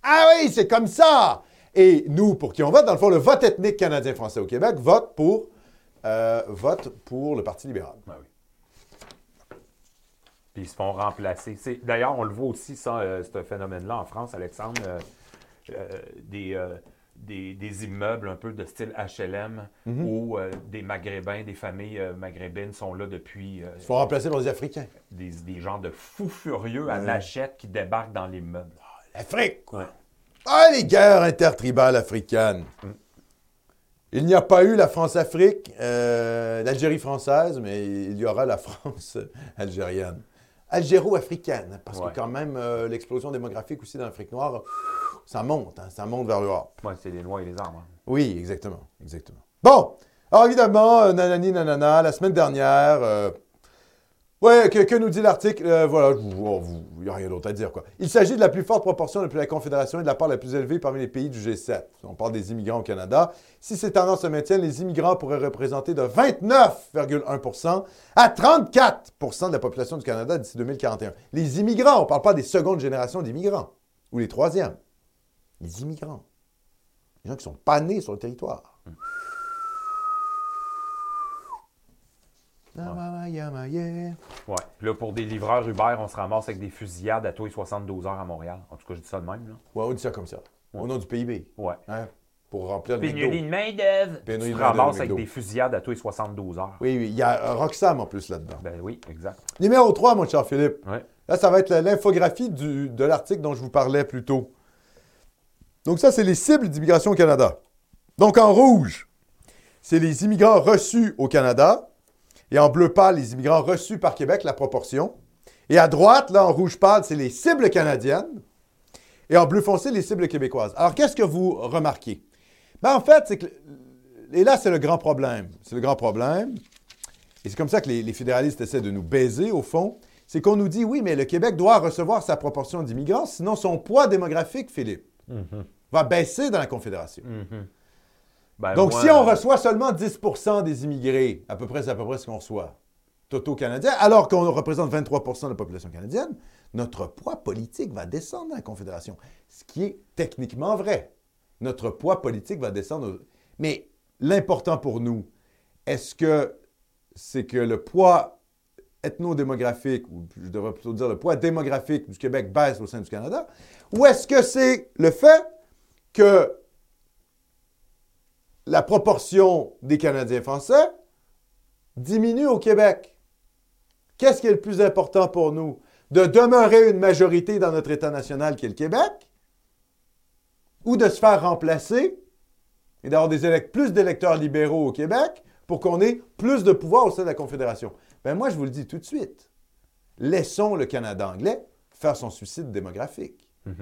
Ah oui, c'est comme ça! Et nous, pour qui on vote, dans le fond, le vote ethnique canadien-français au Québec vote pour, euh, vote pour le Parti libéral. Ben oui. Puis ils se font remplacer. D'ailleurs, on le voit aussi, ça, euh, ce phénomène-là en France, Alexandre, euh, euh, des, des, des immeubles un peu de style HLM Mhm. où des Maghrébins, des familles maghrébines sont là depuis Ils se font remplacer par des Africains. des, des genres de fous furieux à Ouais. machette qui débarquent dans l'immeuble. L'Afrique, quoi. Ouais. Ah, les guerres intertribales africaines. Il n'y a pas eu la France-Afrique, euh, l'Algérie française, mais il y aura la France algérienne. Algéro-africaine, parce Ouais. que quand même, euh, l'explosion démographique aussi dans l'Afrique noire, ça monte, hein, ça monte vers l'Europe. Ouais, c'est les lois et les armes. hein. Oui, exactement, exactement. Bon, alors évidemment, euh, nanani nanana, la semaine dernière, Ouais, que, nous dit l'article? Euh, voilà, il n'y a rien d'autre à dire. Quoi. Il s'agit de la plus forte proportion depuis la Confédération et de la part la plus élevée parmi les pays du G7. On parle des immigrants au Canada. Si ces tendances se maintiennent, les immigrants pourraient représenter de 29,1% à 34% de la population du Canada d'ici 2041. Les immigrants, on ne parle pas des secondes générations d'immigrants ou les troisièmes. Les immigrants. Les gens qui ne sont pas nés sur le territoire. Ouais. Là, pour des livreurs Uber, on se ramasse avec des fusillades à tous les 72 heures à Montréal. En tout cas, je dis ça de même. Là. Ouais, on dit ça comme ça. Au nom du PIB. Ouais. Hein? Pour remplir le Pénurie de main-d'œuvre. Tu Pénurie de main-d'œuvre, ramasses avec McDo. des fusillades à tous les 72 heures. Oui, oui. Il y a Roxham en plus là-dedans. Ben oui, exact. Numéro 3, mon cher Philippe. Ouais. Là, ça va être la- l'infographie du- de l'article dont je vous parlais plus tôt. Donc, ça, c'est les cibles d'immigration au Canada. Donc, en rouge, c'est les immigrants reçus au Canada. Et en bleu pâle, les immigrants reçus par Québec, la proportion. Et à droite, là, en rouge pâle, c'est les cibles canadiennes. Et en bleu foncé, les cibles québécoises. Alors, qu'est-ce que vous remarquez? Ben, en fait, c'est que. Et là, c'est le grand problème. C'est le grand problème. Et c'est comme ça que les, les fédéralistes essaient de nous baiser, au fond. C'est qu'on nous dit, oui, mais le Québec doit recevoir sa proportion d'immigrants, sinon son poids démographique, Philippe, va baisser dans la Confédération. Ben, Donc, moi, si on reçoit seulement 10% des immigrés, à peu près, c'est à peu près ce qu'on reçoit, toto canadien, alors qu'on représente 23% de la population canadienne, notre poids politique va descendre dans la Confédération. Ce qui est techniquement vrai. Notre poids politique va descendre. Mais l'important pour nous, est-ce que c'est que le poids ethnodémographique, ou je devrais plutôt dire le poids démographique du Québec baisse au sein du Canada, ou est-ce que c'est le fait que la proportion des Canadiens français diminue au Québec. Qu'est-ce qui est le plus important pour nous? De demeurer une majorité dans notre État national qui est le Québec? Ou de se faire remplacer et d'avoir plus d'électeurs libéraux au Québec pour qu'on ait plus de pouvoir au sein de la Confédération? Ben moi, je vous le dis tout de suite. Laissons le Canada anglais faire son suicide démographique. Laisse-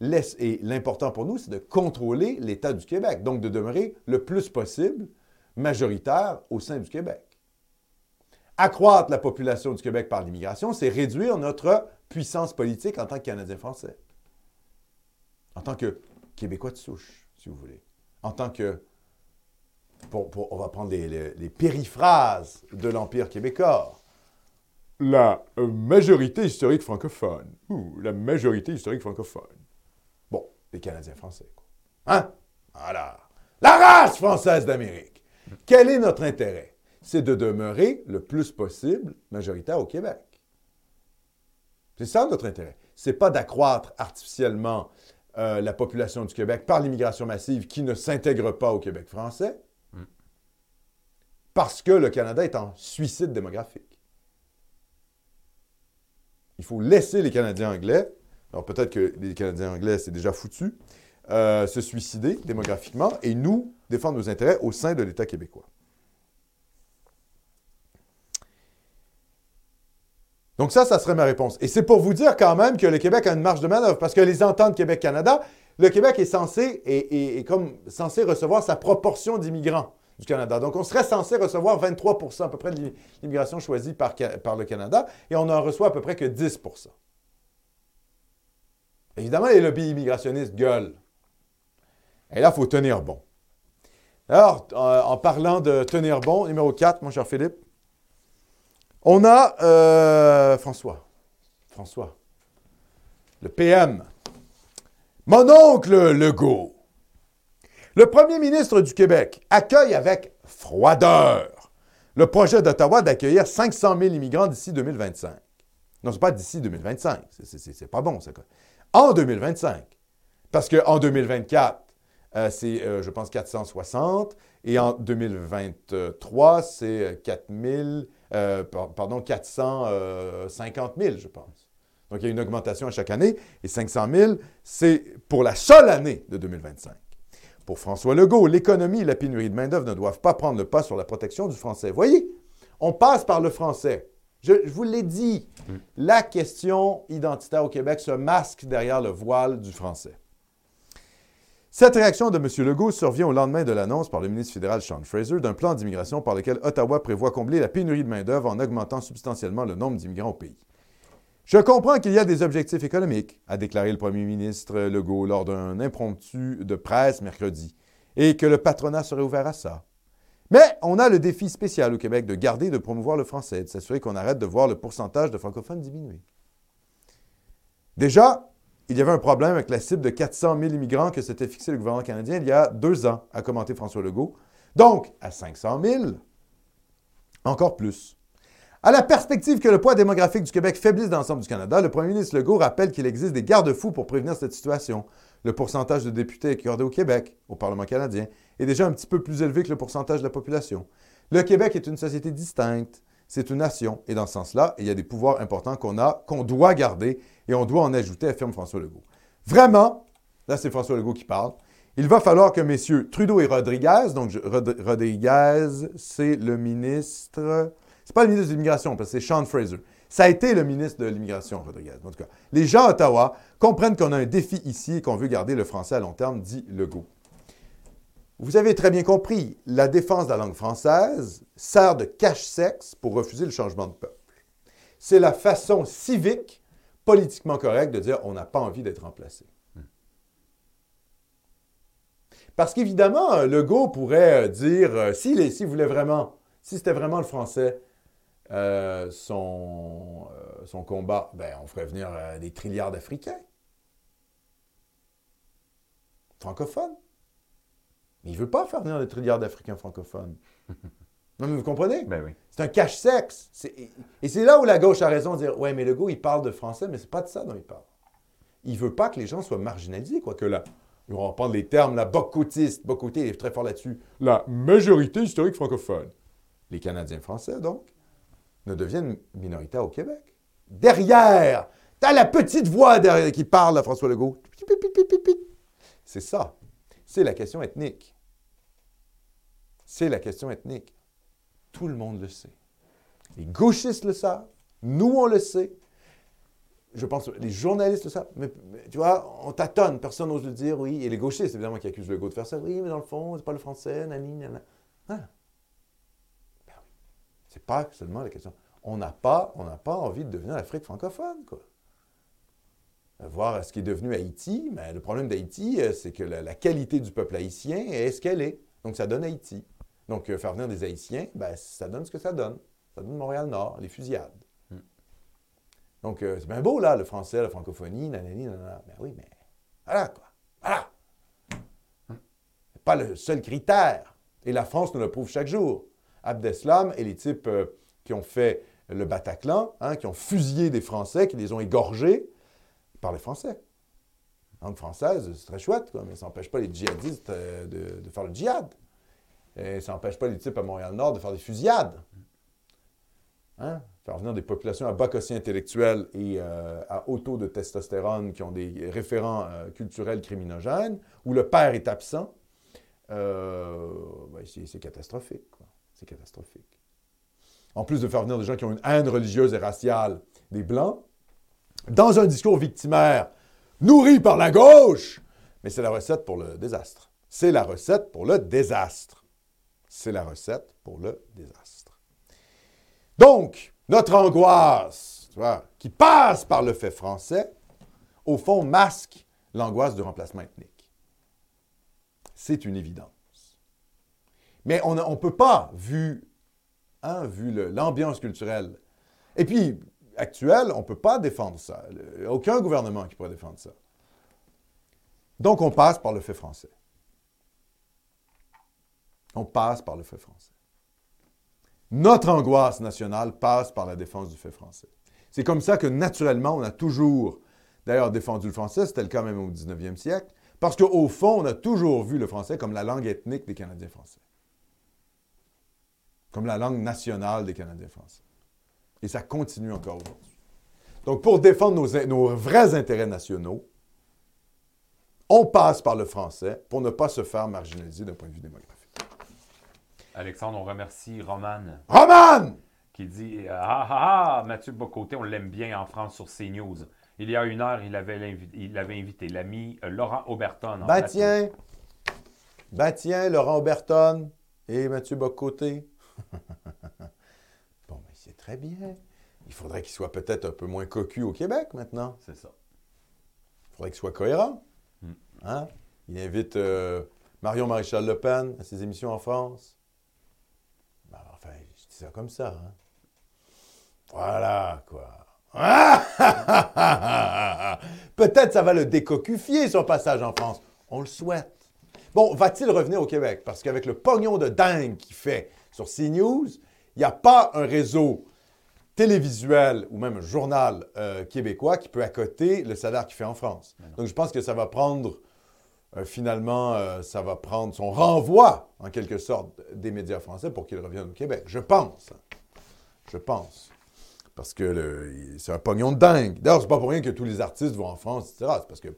et l'important pour nous, c'est de contrôler l'État du Québec, donc de demeurer le plus possible majoritaire au sein du Québec. Accroître la population du Québec par l'immigration, c'est réduire notre puissance politique en tant que Canadien français. En tant que Québécois de souche, si vous voulez. En tant que... pour- on va prendre les, périphrases de l'Empire québécois. La majorité historique francophone. Ouh, la majorité historique francophone. Les Canadiens français, quoi. Hein? Voilà. La race française d'Amérique. Quel est notre intérêt? C'est de demeurer le plus possible majoritaire au Québec. C'est ça notre intérêt. C'est pas d'accroître artificiellement euh, la population du Québec par l'immigration massive qui ne s'intègre pas au Québec français, parce que le Canada est en suicide démographique. Il faut laisser les Canadiens anglais, alors peut-être que les Canadiens anglais, c'est déjà foutu, euh, se suicider démographiquement et nous défendre nos intérêts au sein de l'État québécois. Donc ça, ça serait ma réponse. Et c'est pour vous dire quand même que le Québec a une marge de manœuvre, parce que les ententes Québec-Canada, le Québec est censé, comme censé recevoir sa proportion d'immigrants du Canada. Donc on serait censé recevoir 23% à peu près de l'immigration choisie par, le Canada, et on n'en reçoit à peu près que 10 Évidemment, les lobbies immigrationnistes gueulent. Et là, il faut tenir bon. Alors, euh, en parlant de tenir bon, numéro 4, mon cher Philippe, on a euh, François. François. Le PM. Mon oncle Legault. Le premier ministre du Québec accueille avec froideur le projet d'Ottawa d'accueillir 500 000 immigrants d'ici 2025. Non, c'est pas d'ici 2025. C'est- c'est- C'est c'est pas bon, ça. En 2025. Parce qu'en 2024, euh, c'est, euh, je pense, 460. Et en 2023, c'est euh, 4000, euh, par- pardon, 450 000, je pense. Donc, il y a une augmentation à chaque année. Et 500 000, c'est pour la seule année de 2025. Pour François Legault, l'économie et la pénurie de main-d'œuvre ne doivent pas prendre le pas sur la protection du français. Voyez, on passe par le français. Je, vous l'ai dit, la question identitaire au Québec se masque derrière le voile du français. Cette réaction de M. Legault survient au lendemain de l'annonce par le ministre fédéral Sean Fraser d'un plan d'immigration par lequel Ottawa prévoit combler la pénurie de main-d'œuvre en augmentant substantiellement le nombre d'immigrants au pays. Je comprends qu'il y a des objectifs économiques, a déclaré le premier ministre Legault lors d'un impromptu de presse mercredi, et que le patronat serait ouvert à ça. Mais on a le défi spécial au Québec de garder et de promouvoir le français, de s'assurer qu'on arrête de voir le pourcentage de francophones diminuer. Déjà, il y avait un problème avec la cible de 400 000 immigrants que s'était fixé le gouvernement canadien il y a deux ans, a commenté François Legault. Donc, à 500 000, encore plus. À la perspective que le poids démographique du Québec faiblisse dans l'ensemble du Canada, le premier ministre Legault rappelle qu'il existe des garde-fous pour prévenir cette situation. Le pourcentage de députés accordés au Québec, au Parlement canadien, est déjà un petit peu plus élevé que le pourcentage de la population. Le Québec est une société distincte, c'est une nation, et dans ce sens-là, il y a des pouvoirs importants qu'on a, qu'on doit garder, et on doit en ajouter, affirme François Legault. Vraiment, là c'est François Legault qui parle, il va falloir que messieurs Trudeau et Rodriguez, donc Rodriguez, c'est le ministre, c'est pas le ministre de l'immigration, parce que c'est Sean Fraser. Ça a été le ministre de l'immigration, Rodriguez. En tout cas, les gens à Ottawa comprennent qu'on a un défi ici et qu'on veut garder le français à long terme, dit Legault. Vous avez très bien compris, la défense de la langue française sert de cache-sexe pour refuser le changement de peuple. C'est la façon civique, politiquement correcte de dire on n'a pas envie d'être remplacé. Parce qu'évidemment, Legault pourrait euh, dire, euh, s'il si, voulait vraiment, si c'était vraiment le français, euh, son, son, combat, ben, on ferait venir des trilliards d'Africains. Francophones. Mais il ne veut pas faire venir des trilliards d'Africains francophones. non, mais vous comprenez? Ben oui. C'est un cache-sexe. Et c'est là où la gauche a raison de dire Ouais, mais le gars, il parle de français, mais c'est pas de ça dont il parle. Il veut pas que les gens soient marginalisés, quoique là. On va prendre les termes, la bocotiste. Bocoté est très fort là-dessus. La majorité historique francophone. Les Canadiens français, donc, ne deviennent minoritaires au Québec. Derrière, t'as la petite voix derrière qui parle à François Legault. C'est ça c'est la question ethnique. C'est la question ethnique. Tout le monde le sait. Les gauchistes le savent. Nous, on le sait. Je pense les journalistes le savent. Mais, tu vois, on tâtonne. Personne n'ose le dire, oui. Et les gauchistes, évidemment, qui accusent le go de faire ça. Oui, mais dans le fond, c'est pas le français, nani, nana. Ben. C'est pas seulement la question. On n'a pas, pas envie de devenir l'Afrique francophone, quoi voir ce qui est devenu Haïti. Mais le problème d'Haïti, euh, c'est que la, qualité du peuple haïtien est ce qu'elle est. Donc, ça donne Haïti. Donc, euh, faire venir des Haïtiens, ben, ça donne ce que ça donne. Ça donne Montréal-Nord, les fusillades. Hmm. Donc, euh, c'est bien beau, là, le français, la francophonie, nanani, nanana. Ben oui, mais voilà, quoi. Voilà. Pas le seul critère. Et la France nous le prouve chaque jour. Abdeslam et les types qui ont fait le Bataclan, hein, qui ont fusillé des Français, qui les ont égorgés, parler français. Langue française, c'est très chouette, mais ça n'empêche pas les djihadistes euh, de, faire le djihad. Et ça n'empêche pas les types à Montréal-Nord de faire des fusillades. Hein? Faire venir des populations à bas quotient intellectuel et euh, à haut taux de testostérone qui ont des référents euh, culturels criminogènes, où le père est absent, ben, c'est catastrophique. C'est catastrophique. En plus de faire venir des gens qui ont une haine religieuse et raciale des Blancs, dans un discours victimaire nourri par la gauche. Mais c'est la recette pour le désastre. C'est la recette pour le désastre. C'est la recette pour le désastre. Donc, notre angoisse, qui passe par le fait français, au fond, masque l'angoisse du remplacement ethnique. C'est une évidence. Mais on ne peut pas, vu, hein, vu l'ambiance culturelle, et puis actuelle, on ne peut pas défendre ça. Aucun gouvernement qui pourrait défendre ça. Donc, on passe par le fait français. On passe par le fait français. Notre angoisse nationale passe par la défense du fait français. C'est comme ça que, naturellement, on a toujours, d'ailleurs, défendu le français, c'était le cas même au 19e siècle, parce qu'au fond, on a toujours vu le français comme la langue ethnique des Canadiens français. Comme la langue nationale des Canadiens français. Et ça continue encore aujourd'hui. Donc, pour défendre nos, vrais intérêts nationaux, on passe par le français pour ne pas se faire marginaliser d'un point de vue démographique. Alexandre, on remercie Roman. Roman! Qui dit Ah ah ah, Mathieu Bocoté, on l'aime bien en France sur CNews. Il y a une heure, il avait, l'invi- il avait invité l'ami euh, Laurent Auberton. Ben plateau. tiens, ben tiens, Laurent Auberton et Mathieu Bocoté. bon, mais c'est très bien. Il faudrait qu'il soit peut-être un peu moins cocu au Québec maintenant. C'est ça. Il faudrait qu'il soit cohérent. Hmm. Hein? Il invite euh, Marion Maréchal Le Pen à ses émissions en France. Ben, enfin, je dis ça comme ça. hein. Voilà, quoi. Peut-être ça va le décocufier, son passage en France. On le souhaite. Bon, va-t-il revenir au Québec? Parce qu'avec le pognon de dingue qu'il fait sur CNews, il n'y a pas un réseau télévisuel ou même un journal euh, québécois qui peut accoter le salaire qu'il fait en France. Donc, je pense que ça va prendre, euh, finalement, euh, ça va prendre son renvoi, en quelque sorte, des médias français pour qu'ils reviennent au Québec. Je pense. Je pense. Parce que c'est un pognon de dingue. D'ailleurs, c'est pas pour rien que tous les artistes vont en France, etc. C'est parce que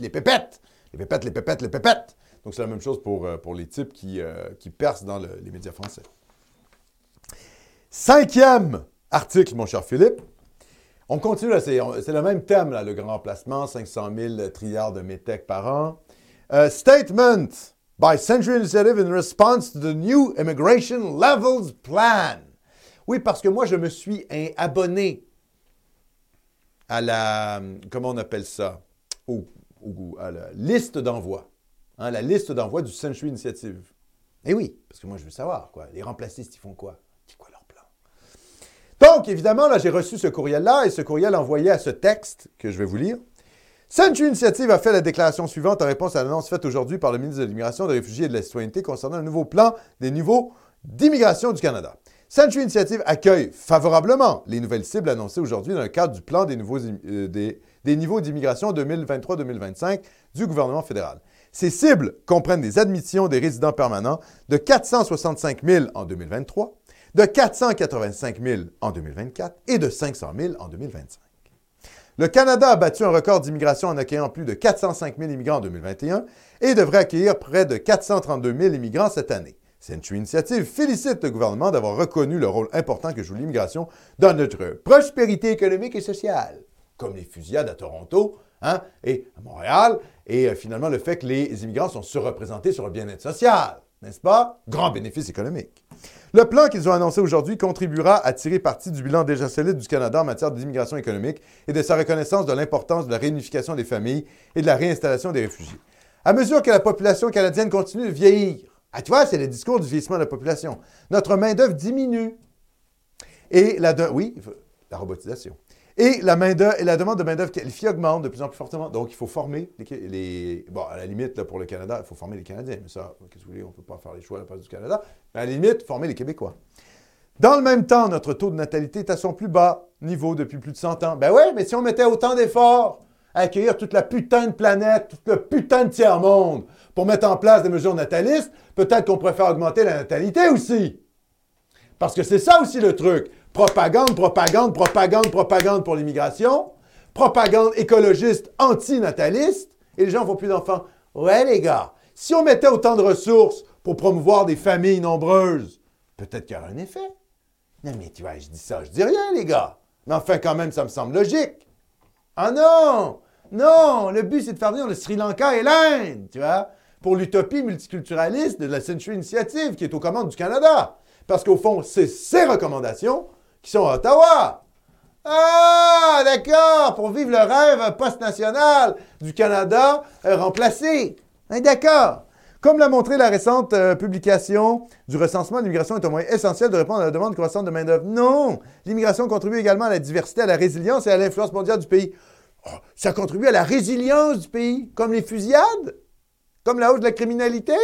les pépettes, les pépettes, les pépettes, les pépettes. Donc, c'est la même chose pour, euh, pour les types qui, qui percent dans les médias français. Cinquième article, mon cher Philippe. On continue, c'est, le même thème, là, le grand remplacement, 500 000 trilliards de métèques par an. Euh, statement by Century Initiative in response to the new Immigration Levels Plan. Oui, parce que moi, je me suis abonné à la, comment on appelle ça, au, au- à la liste d'envoi. Hein, la liste d'envoi du Century Initiative. Eh oui, parce que moi, je veux savoir, quoi. Les remplacistes, ils font quoi? C'est quoi leur plan? Donc, évidemment, là, j'ai reçu ce courriel-là et ce courriel envoyé à ce texte que je vais vous lire. Century Initiative a fait la déclaration suivante en réponse à l'annonce faite aujourd'hui par le ministre de l'Immigration, des Réfugiés et de la Citoyenneté concernant un nouveau plan des niveaux d'immigration du Canada. Century Initiative accueille favorablement les nouvelles cibles annoncées aujourd'hui dans le cadre du plan des, euh, des niveaux d'immigration 2023-2025 du gouvernement fédéral. Ces cibles comprennent des admissions des résidents permanents de 465 000 en 2023, de 485 000 en 2024 et de 500 000 en 2025. Le Canada a battu un record d'immigration en accueillant plus de 405 000 immigrants en 2021 et devrait accueillir près de 432 000 immigrants cette année. Century Initiative félicite le gouvernement d'avoir reconnu le rôle important que joue l'immigration dans notre prospérité économique et sociale, comme les fusillades à Toronto hein, et à Montréal, et euh, finalement le fait que les immigrants sont surreprésentés sur le bien-être social, n'est-ce pas? Grand bénéfice économique. Le plan qu'ils ont annoncé aujourd'hui contribuera à tirer parti du bilan déjà solide du Canada en matière d'immigration économique et de sa reconnaissance de l'importance de la réunification des familles et de la réinstallation des réfugiés. À mesure que la population canadienne continue de vieillir, ah, tu vois, c'est le discours du vieillissement de la population, notre main-d'œuvre diminue. Et la, oui, la robotisation. Et la, main-d'œuvre- et la demande de main-d'œuvre qualifiée augmente de plus en plus fortement. Donc, il faut former les. les- bon, à la limite, là, pour le Canada, il faut former les Canadiens. Mais ça, qu'est-ce que vous voulez, on ne peut pas faire les choix à la place du Canada. Mais à la limite, former les Québécois. Dans le même temps, notre taux de natalité est à son plus bas niveau depuis plus de 100 ans. Ben ouais, mais si on mettait autant d'efforts à accueillir toute la putain de planète, tout le putain de tiers-monde pour mettre en place des mesures natalistes, peut-être qu'on pourrait faire augmenter la natalité aussi. Parce que c'est ça aussi le truc. Propagande, propagande, propagande, propagande pour l'immigration. Propagande écologiste antinataliste. Et les gens font plus d'enfants. Ouais, les gars, si on mettait autant de ressources pour promouvoir des familles nombreuses, peut-être qu'il y aurait un effet. Non, mais tu vois, je dis ça, je dis rien, les gars. Mais enfin, quand même, ça me semble logique. Ah non! Non! Le but, c'est de faire venir le Sri Lanka et l'Inde, tu vois, pour l'utopie multiculturaliste de la Century Initiative qui est aux commandes du Canada. Parce qu'au fond, c'est ces recommandations qui sont à Ottawa. Ah, d'accord, pour vivre le rêve post-national du Canada euh, remplacé. Hein, d'accord. Comme l'a montré la récente euh, publication du recensement, l'immigration est un moyen essentiel de répondre à la demande croissante de main-d'œuvre. Non! L'immigration contribue également à la diversité, à la résilience et à l'influence mondiale du pays. Oh, ça contribue à la résilience du pays, comme les fusillades, comme la hausse de la criminalité?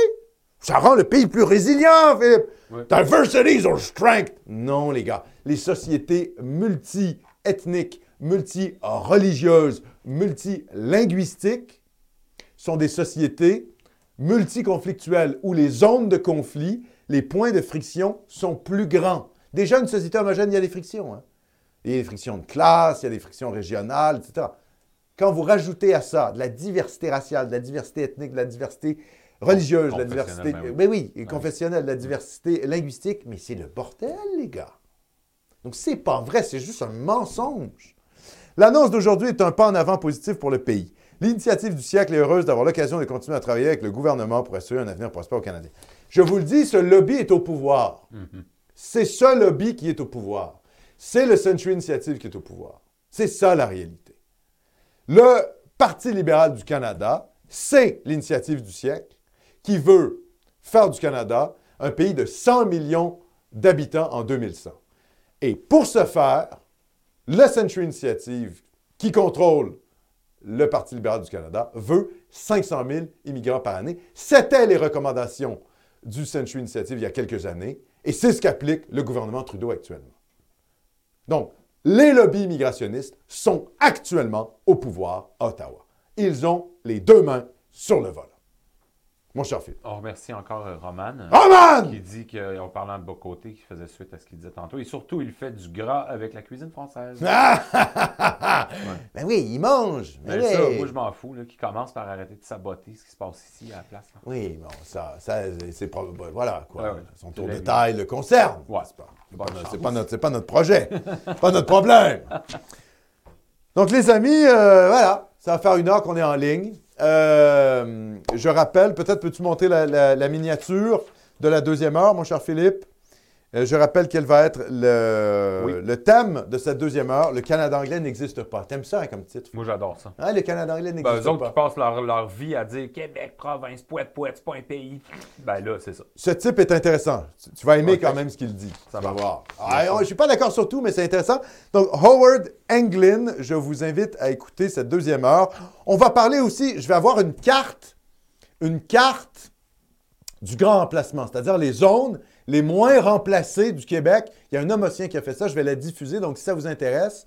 Ça rend le pays plus résilient, Philippe. Oui. Diversity is our strength. Non, les gars. Les sociétés multi-ethniques, multi-religieuses, multilinguistiques sont des sociétés multiconflictuelles où les zones de conflit, les points de friction sont plus grands. Déjà, une société homogène, il y a des frictions. hein. Il y a des frictions de classe, il y a des frictions régionales, etc. Quand vous rajoutez à ça de la diversité raciale, de la diversité ethnique, de la diversité religieuse, de la diversité. ben oui. Mais oui, et confessionnelle, de la diversité linguistique, mais c'est le bordel, les gars. Donc, c'est pas vrai, c'est juste un mensonge. L'annonce d'aujourd'hui est un pas en avant positif pour le pays. L'initiative du siècle est heureuse d'avoir l'occasion de continuer à travailler avec le gouvernement pour assurer un avenir prospère au Canada. Je vous le dis, ce lobby est au pouvoir. C'est ce lobby qui est au pouvoir. C'est le Century Initiative qui est au pouvoir. C'est ça la réalité. Le Parti libéral du Canada, c'est l'initiative du siècle qui veut faire du Canada un pays de 100 millions d'habitants en 2100. Et pour ce faire, le Century Initiative, qui contrôle le Parti libéral du Canada, veut 500 000 immigrants par année. C'était les recommandations du Century Initiative il y a quelques années, et c'est ce qu'applique le gouvernement Trudeau actuellement. Donc, les lobbies immigrationnistes sont actuellement au pouvoir à Ottawa. Ils ont les deux mains sur le vol. Mon cher Phil. On remercie encore euh, Roman. euh, Roman! Qui dit qu'en parlant de Bocoté, qui faisait suite à ce qu'il disait tantôt. Et surtout, il fait du gras avec la cuisine française. Ah! Ben oui, il mange. Mais Ben ça, oui. moi, je m'en fous, qui commence par arrêter de saboter ce qui se passe ici à la place. là. Oui, bon, ça, ça c'est ben, Voilà, quoi. Ouais. Son tour de taille le concerne. Ouais. C'est pas, c'est Bonne pas notre- pas notre, c'est pas notre projet. c'est pas notre problème. Donc, les amis, euh, voilà, ça va faire une heure qu'on est en ligne. Euh, je rappelle, peut-être peux-tu monter la, miniature de la deuxième heure, mon cher Philippe? Euh, je rappelle quel va être le, Oui. le thème de cette deuxième heure. Le Canada anglais n'existe pas. T'aimes ça hein, comme titre? Moi, j'adore ça. Hein, le Canada anglais Ben, n'existe eux autres pas. qui passent leur, leur vie à dire Québec, province, poète, poète, c'est pas un pays. Ben là, c'est ça. Ce type est intéressant. Tu, tu vas aimer quand même ce qu'il dit. Ça Tu marche. voir. Ah, je ne suis pas d'accord sur tout, mais c'est intéressant. Donc, Howard Anglin, je vous invite à écouter cette deuxième heure. On va parler aussi, je vais avoir une carte, une carte du grand emplacement, c'est-à-dire les zones les moins remplacées du Québec. Il y a un homocien qui a fait ça, je vais la diffuser. Donc, si ça vous intéresse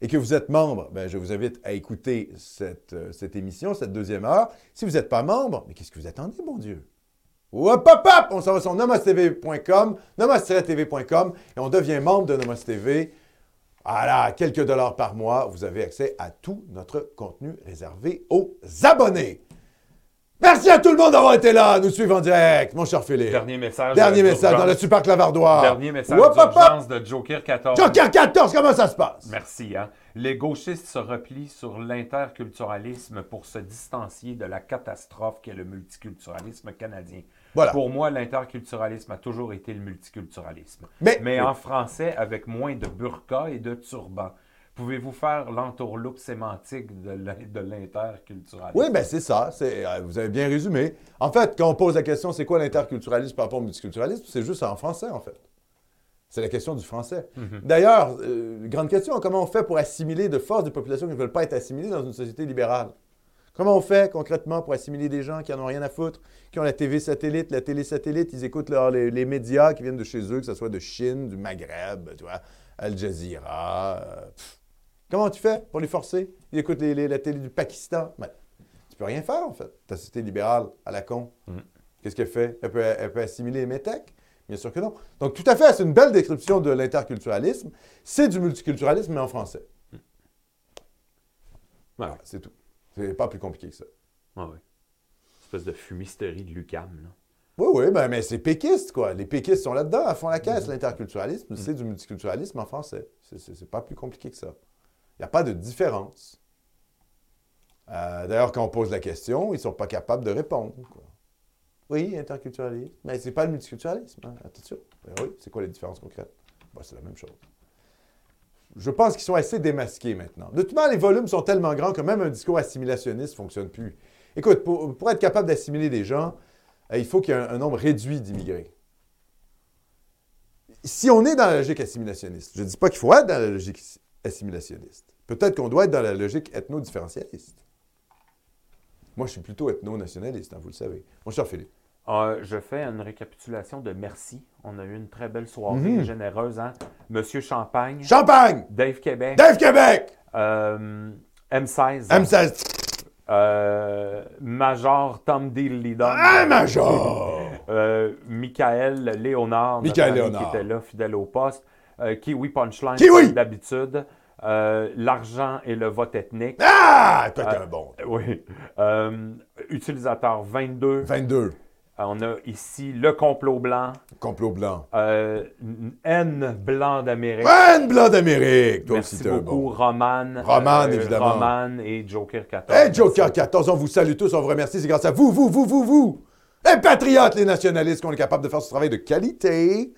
et que vous êtes membre, ben, je vous invite à écouter cette, euh, émission, cette deuxième heure. Si vous n'êtes pas membre, mais qu'est-ce que vous attendez, bon Dieu? Hop, hop, hop! On s'en va sur nomostv.com, nomos-tv.com et on devient membre de Nomos TV. Voilà, quelques dollars par mois, vous avez accès à tout notre contenu réservé aux abonnés. Merci à tout le monde d'avoir été là, nous suivre en direct, mon cher Philippe. Dernier message. Dernier message dans le d'urgence. super clavardoir. Dernier message d'urgence de Joker 14. Joker 14, comment ça se passe? Merci. Hein? Les gauchistes se replient sur l'interculturalisme pour se distancier de la catastrophe qu'est le multiculturalisme canadien. Voilà. Pour moi, l'interculturalisme a toujours été le multiculturalisme. Mais- Mais oui. en français, avec moins de burqa et de turban. Pouvez-vous faire l'entourloupe sémantique de l'in- de l'interculturalisme? Oui, bien c'est ça. Euh, vous avez bien résumé. En fait, quand on pose la question, c'est quoi l'interculturalisme par rapport au multiculturalisme, c'est juste en français, en fait. C'est la question du français. D'ailleurs, euh, grande question, comment on fait pour assimiler de force des populations qui ne veulent pas être assimilées dans une société libérale? Comment on fait concrètement pour assimiler des gens qui n'en ont rien à foutre, qui ont la TV satellite, la télé satellite, ils écoutent leur- les, les médias qui viennent de chez eux, que ce soit de Chine, du Maghreb, tu vois, Al Jazeera. euh, pff. Comment tu fais pour les forcer? Ils écoutent les- les- la télé du Pakistan. Ben, tu peux rien faire, en fait. Ta société libérale à la con. Mm. Qu'est-ce qu'elle fait? Elle peut, elle peut assimiler les métèques? Bien sûr que non. Donc, tout à fait, c'est une belle description de l'interculturalisme. C'est du multiculturalisme, mais en français. Voilà, c'est tout. C'est pas plus compliqué que ça. Ah oui. Espèce de fumisterie de Lucam. Là. Oui, oui, ben, mais c'est péquiste, quoi. Les péquistes sont là-dedans, à fond la caisse. L'interculturalisme, c'est du multiculturalisme en français. C'est pas plus compliqué que ça. Il n'y a pas de différence. Euh, D'ailleurs, quand on pose la question, ils ne sont pas capables de répondre. Oui, interculturalisme. Mais c'est pas le multiculturalisme. hein. Attention. Ben oui, c'est quoi les différences concrètes? Ben, c'est la même chose. Je pense qu'ils sont assez démasqués maintenant. De les volumes sont tellement grands que même un discours assimilationniste ne fonctionne plus. Écoute, pour, pour être capable d'assimiler des gens, euh, il faut qu'il y ait un, un nombre réduit d'immigrés. Si on est dans la logique assimilationniste, je ne dis pas qu'il faut être dans la logique assimilationniste. Peut-être qu'on doit être dans la logique ethno-différentialiste. Moi, je suis plutôt ethno-nationaliste, hein, vous le savez. Mon cher Philippe. Euh, je fais une récapitulation de merci. On a eu une très belle soirée Mhm. généreuse. Hein? Monsieur Champagne, Champagne! Dave Québec, Dave Québec! euh, M16, M16. euh, Major Tom D. Lidon, Ah, Major! euh, Michael Léonard, Michael Léonard. qui était là, fidèle au poste, euh, Kiwi Punchline, Kiwi! comme d'habitude, euh, l'argent et le vote ethnique, Ah! Toi, t'es Euh, un bon. oui, Euh, utilisateur 22, 22. Euh, on a ici le complot blanc, Complot blanc. euh, N blanc d'Amérique. Man blanc d'Amérique! Toi Merci aussi, t'es un beaucoup, bon. Roman. Roman, évidemment. Roman et Joker 14. Hey, Joker Merci. 14, on vous salue tous, on vous remercie. C'est grâce à vous, vous, vous, vous, vous, les patriotes, les nationalistes, qu'on est capable de faire ce travail de qualité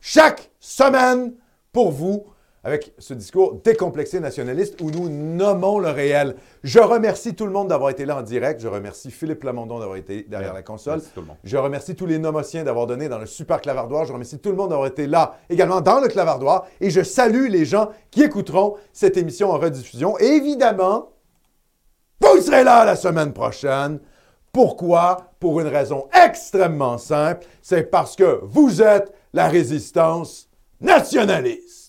chaque semaine pour vous avec ce discours décomplexé nationaliste où nous nommons le réel. Je remercie tout le monde d'avoir été là en direct. Je remercie Philippe Lamondon d'avoir été derrière la console. Merci tout le monde. Je remercie tous les nomotiens d'avoir donné dans le super clavardoir. Je remercie tout le monde d'avoir été là également dans le clavardoir. Et je salue les gens qui écouteront cette émission en rediffusion. Et évidemment, vous serez là la semaine prochaine. Pourquoi? Pour une raison extrêmement simple. C'est parce que vous êtes la résistance nationaliste.